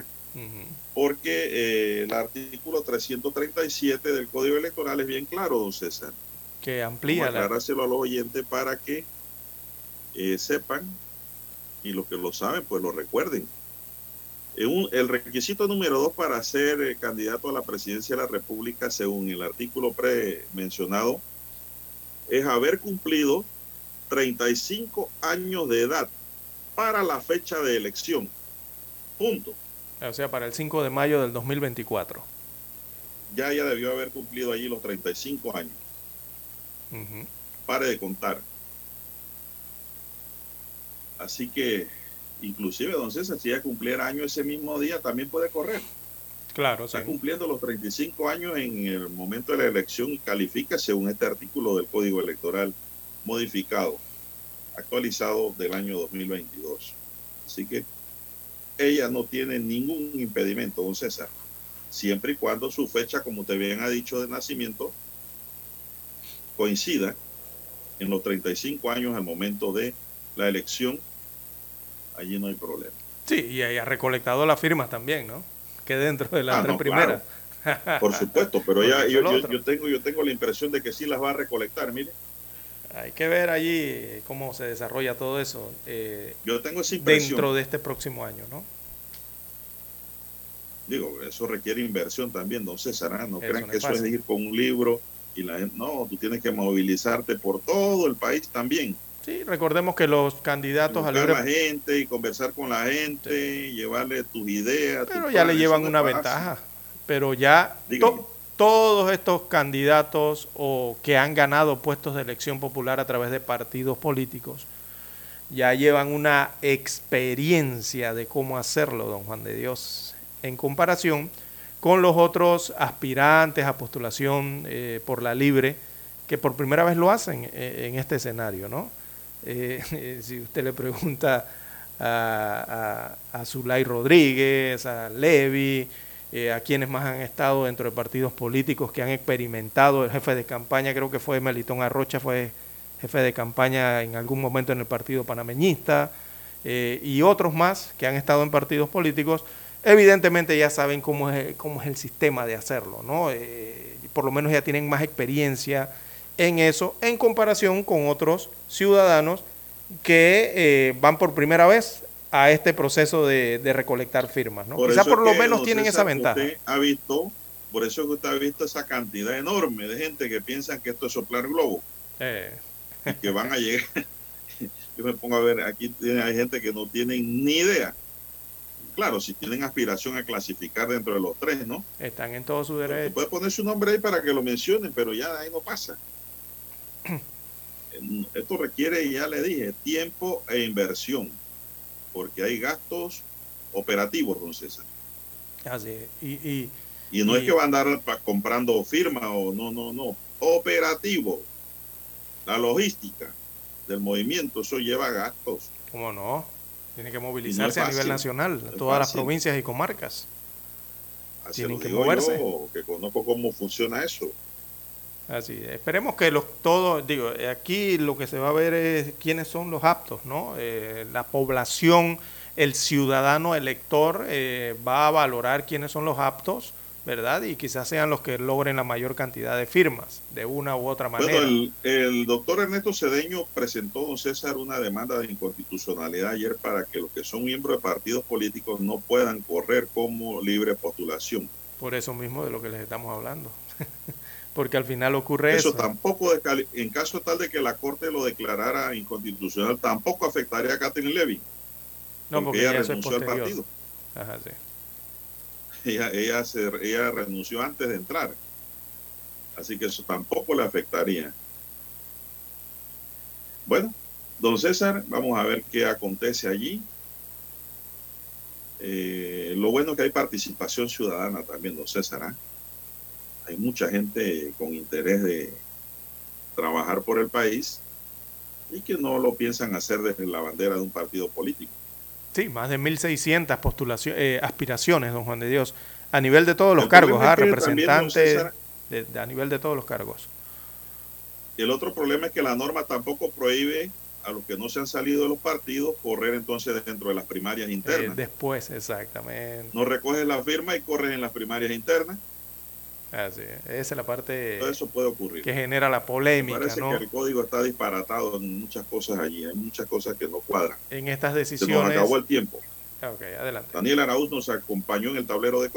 Porque eh, el artículo 337 del Código Electoral es bien claro, don César. Que amplía la... aclarárselo a los oyentes para que eh, sepan y los que lo saben, pues lo recuerden. Un- el requisito número dos para ser eh, candidato a la presidencia de la República, según el artículo premencionado, es haber cumplido 35 años de edad para la fecha de elección. Punto. O sea, para el 5 de mayo del 2024. Ya ella debió haber cumplido allí los 35 años. Pare de contar. Así que, inclusive, don César, si ella cumpliera año ese mismo día, también puede correr. Claro, Está cumpliendo los 35 años en el momento de la elección y califica según este artículo del Código Electoral modificado, actualizado del año 2022. Así que ella no tiene ningún impedimento, don César, siempre y cuando su fecha, como usted bien ha dicho, de nacimiento coincida en los 35 años al momento de la elección, allí no hay problema. Sí, y ha recolectado las firmas también, ¿no? Que dentro de las Ah, tres no, primeras. Por supuesto, pero ya yo, yo- yo tengo, yo tengo la impresión de que sí las va a recolectar, mire. Hay que ver allí cómo se desarrolla todo eso eh, Yo tengo esa impresión. dentro de este próximo año, ¿no? Digo, eso requiere inversión también, don César. ¿ah? No Eso crean no que es eso es ir con un libro y la gente. No, tú tienes que movilizarte por todo el país también. Sí, recordemos que los candidatos a libre... la gente y conversar con la gente, llevarle tus ideas. Pero tus ya le llevan una ventaja. Pero ya to- todos estos candidatos o que han ganado puestos de elección popular a través de partidos políticos ya llevan una experiencia de cómo hacerlo, don Juan de Dios, en comparación con los otros aspirantes a postulación eh, por la libre que por primera vez lo hacen eh, en este escenario, ¿no? Eh, si usted le pregunta a, a, a Zulay Rodríguez, a Levi, eh, a quienes más han estado dentro de partidos políticos que han experimentado, el jefe de campaña, creo que fue Melitón Arrocha, fue jefe de campaña en algún momento en el partido panameñista, eh, y otros más que han estado en partidos políticos, evidentemente ya saben cómo es, cómo es el sistema de hacerlo, ¿no? Eh, por lo menos ya tienen más experiencia en eso en comparación con otros ciudadanos que van por primera vez a este proceso de, de recolectar firmas, ¿no? Por por lo menos tienen esa ventaja. Usted ha visto, por eso es que usted ha visto esa cantidad enorme de gente que piensan que esto es soplar globo Eh, y que van a llegar. Yo me pongo a ver, aquí tiene- hay gente que no tienen ni idea. Claro, si tienen aspiración a clasificar dentro de los tres, ¿no? están en todo su derecho. Puede poner su nombre ahí para que lo mencionen, pero ya ahí no pasa. Esto requiere, ya le dije, tiempo e inversión, porque hay gastos operativos, don César. Así es. Y, y, Y no Y- es que va a andar comprando firmas o no, no, no. Operativo. La logística del movimiento, eso lleva gastos. ¿Cómo no? Tiene que movilizarse a nivel nacional, no todas las provincias y comarcas. Así Tienen lo que moverse. yo, que conozco cómo funciona eso. Así, es. esperemos que los todos, digo, aquí lo que se va a ver es quiénes son los aptos, ¿no? Eh, la población, el ciudadano elector eh, va a valorar quiénes son los aptos, ¿verdad? Y quizás sean los que logren la mayor cantidad de firmas, de una u otra manera. Bueno, el, el doctor Ernesto Cedeño presentó, don César, una demanda de inconstitucionalidad ayer para que los que son miembros de partidos políticos no puedan correr como libre postulación. Por eso mismo de lo que les estamos hablando. Porque al final ocurre Eso eso. tampoco, en caso tal de que la Corte lo declarara inconstitucional, tampoco afectaría a Catherine Levy. no, porque ella renunció al partido. Ajá, sí. Ella, ella, se, ella renunció antes de entrar. Así que eso tampoco le afectaría. Bueno, don César, vamos a ver qué acontece allí. Eh, lo bueno es que hay participación ciudadana también, don César. ¿ah? Hay mucha gente con interés de trabajar por el país y que no lo piensan hacer desde la bandera de un partido político. Sí, más de 1.600 postulaciones, eh, aspiraciones, don Juan de Dios, a nivel de todos los El cargos, ah, representantes, César, de- de- a nivel de todos los cargos. El otro problema es que la norma tampoco prohíbe a los que no se han salido de los partidos correr entonces dentro de las primarias Eh, internas. después, exactamente. No recoges la firma y corres en las primarias internas. Así es. Esa es la parte Todo eso puede ocurrir. que genera la Me polémica, parece ¿no? que el código está disparatado en muchas cosas allí. Hay muchas cosas que no cuadran. En estas Se nos decisiones. acabó el tiempo. Adelante. Daniel Araúz nos acompañó en el tablero de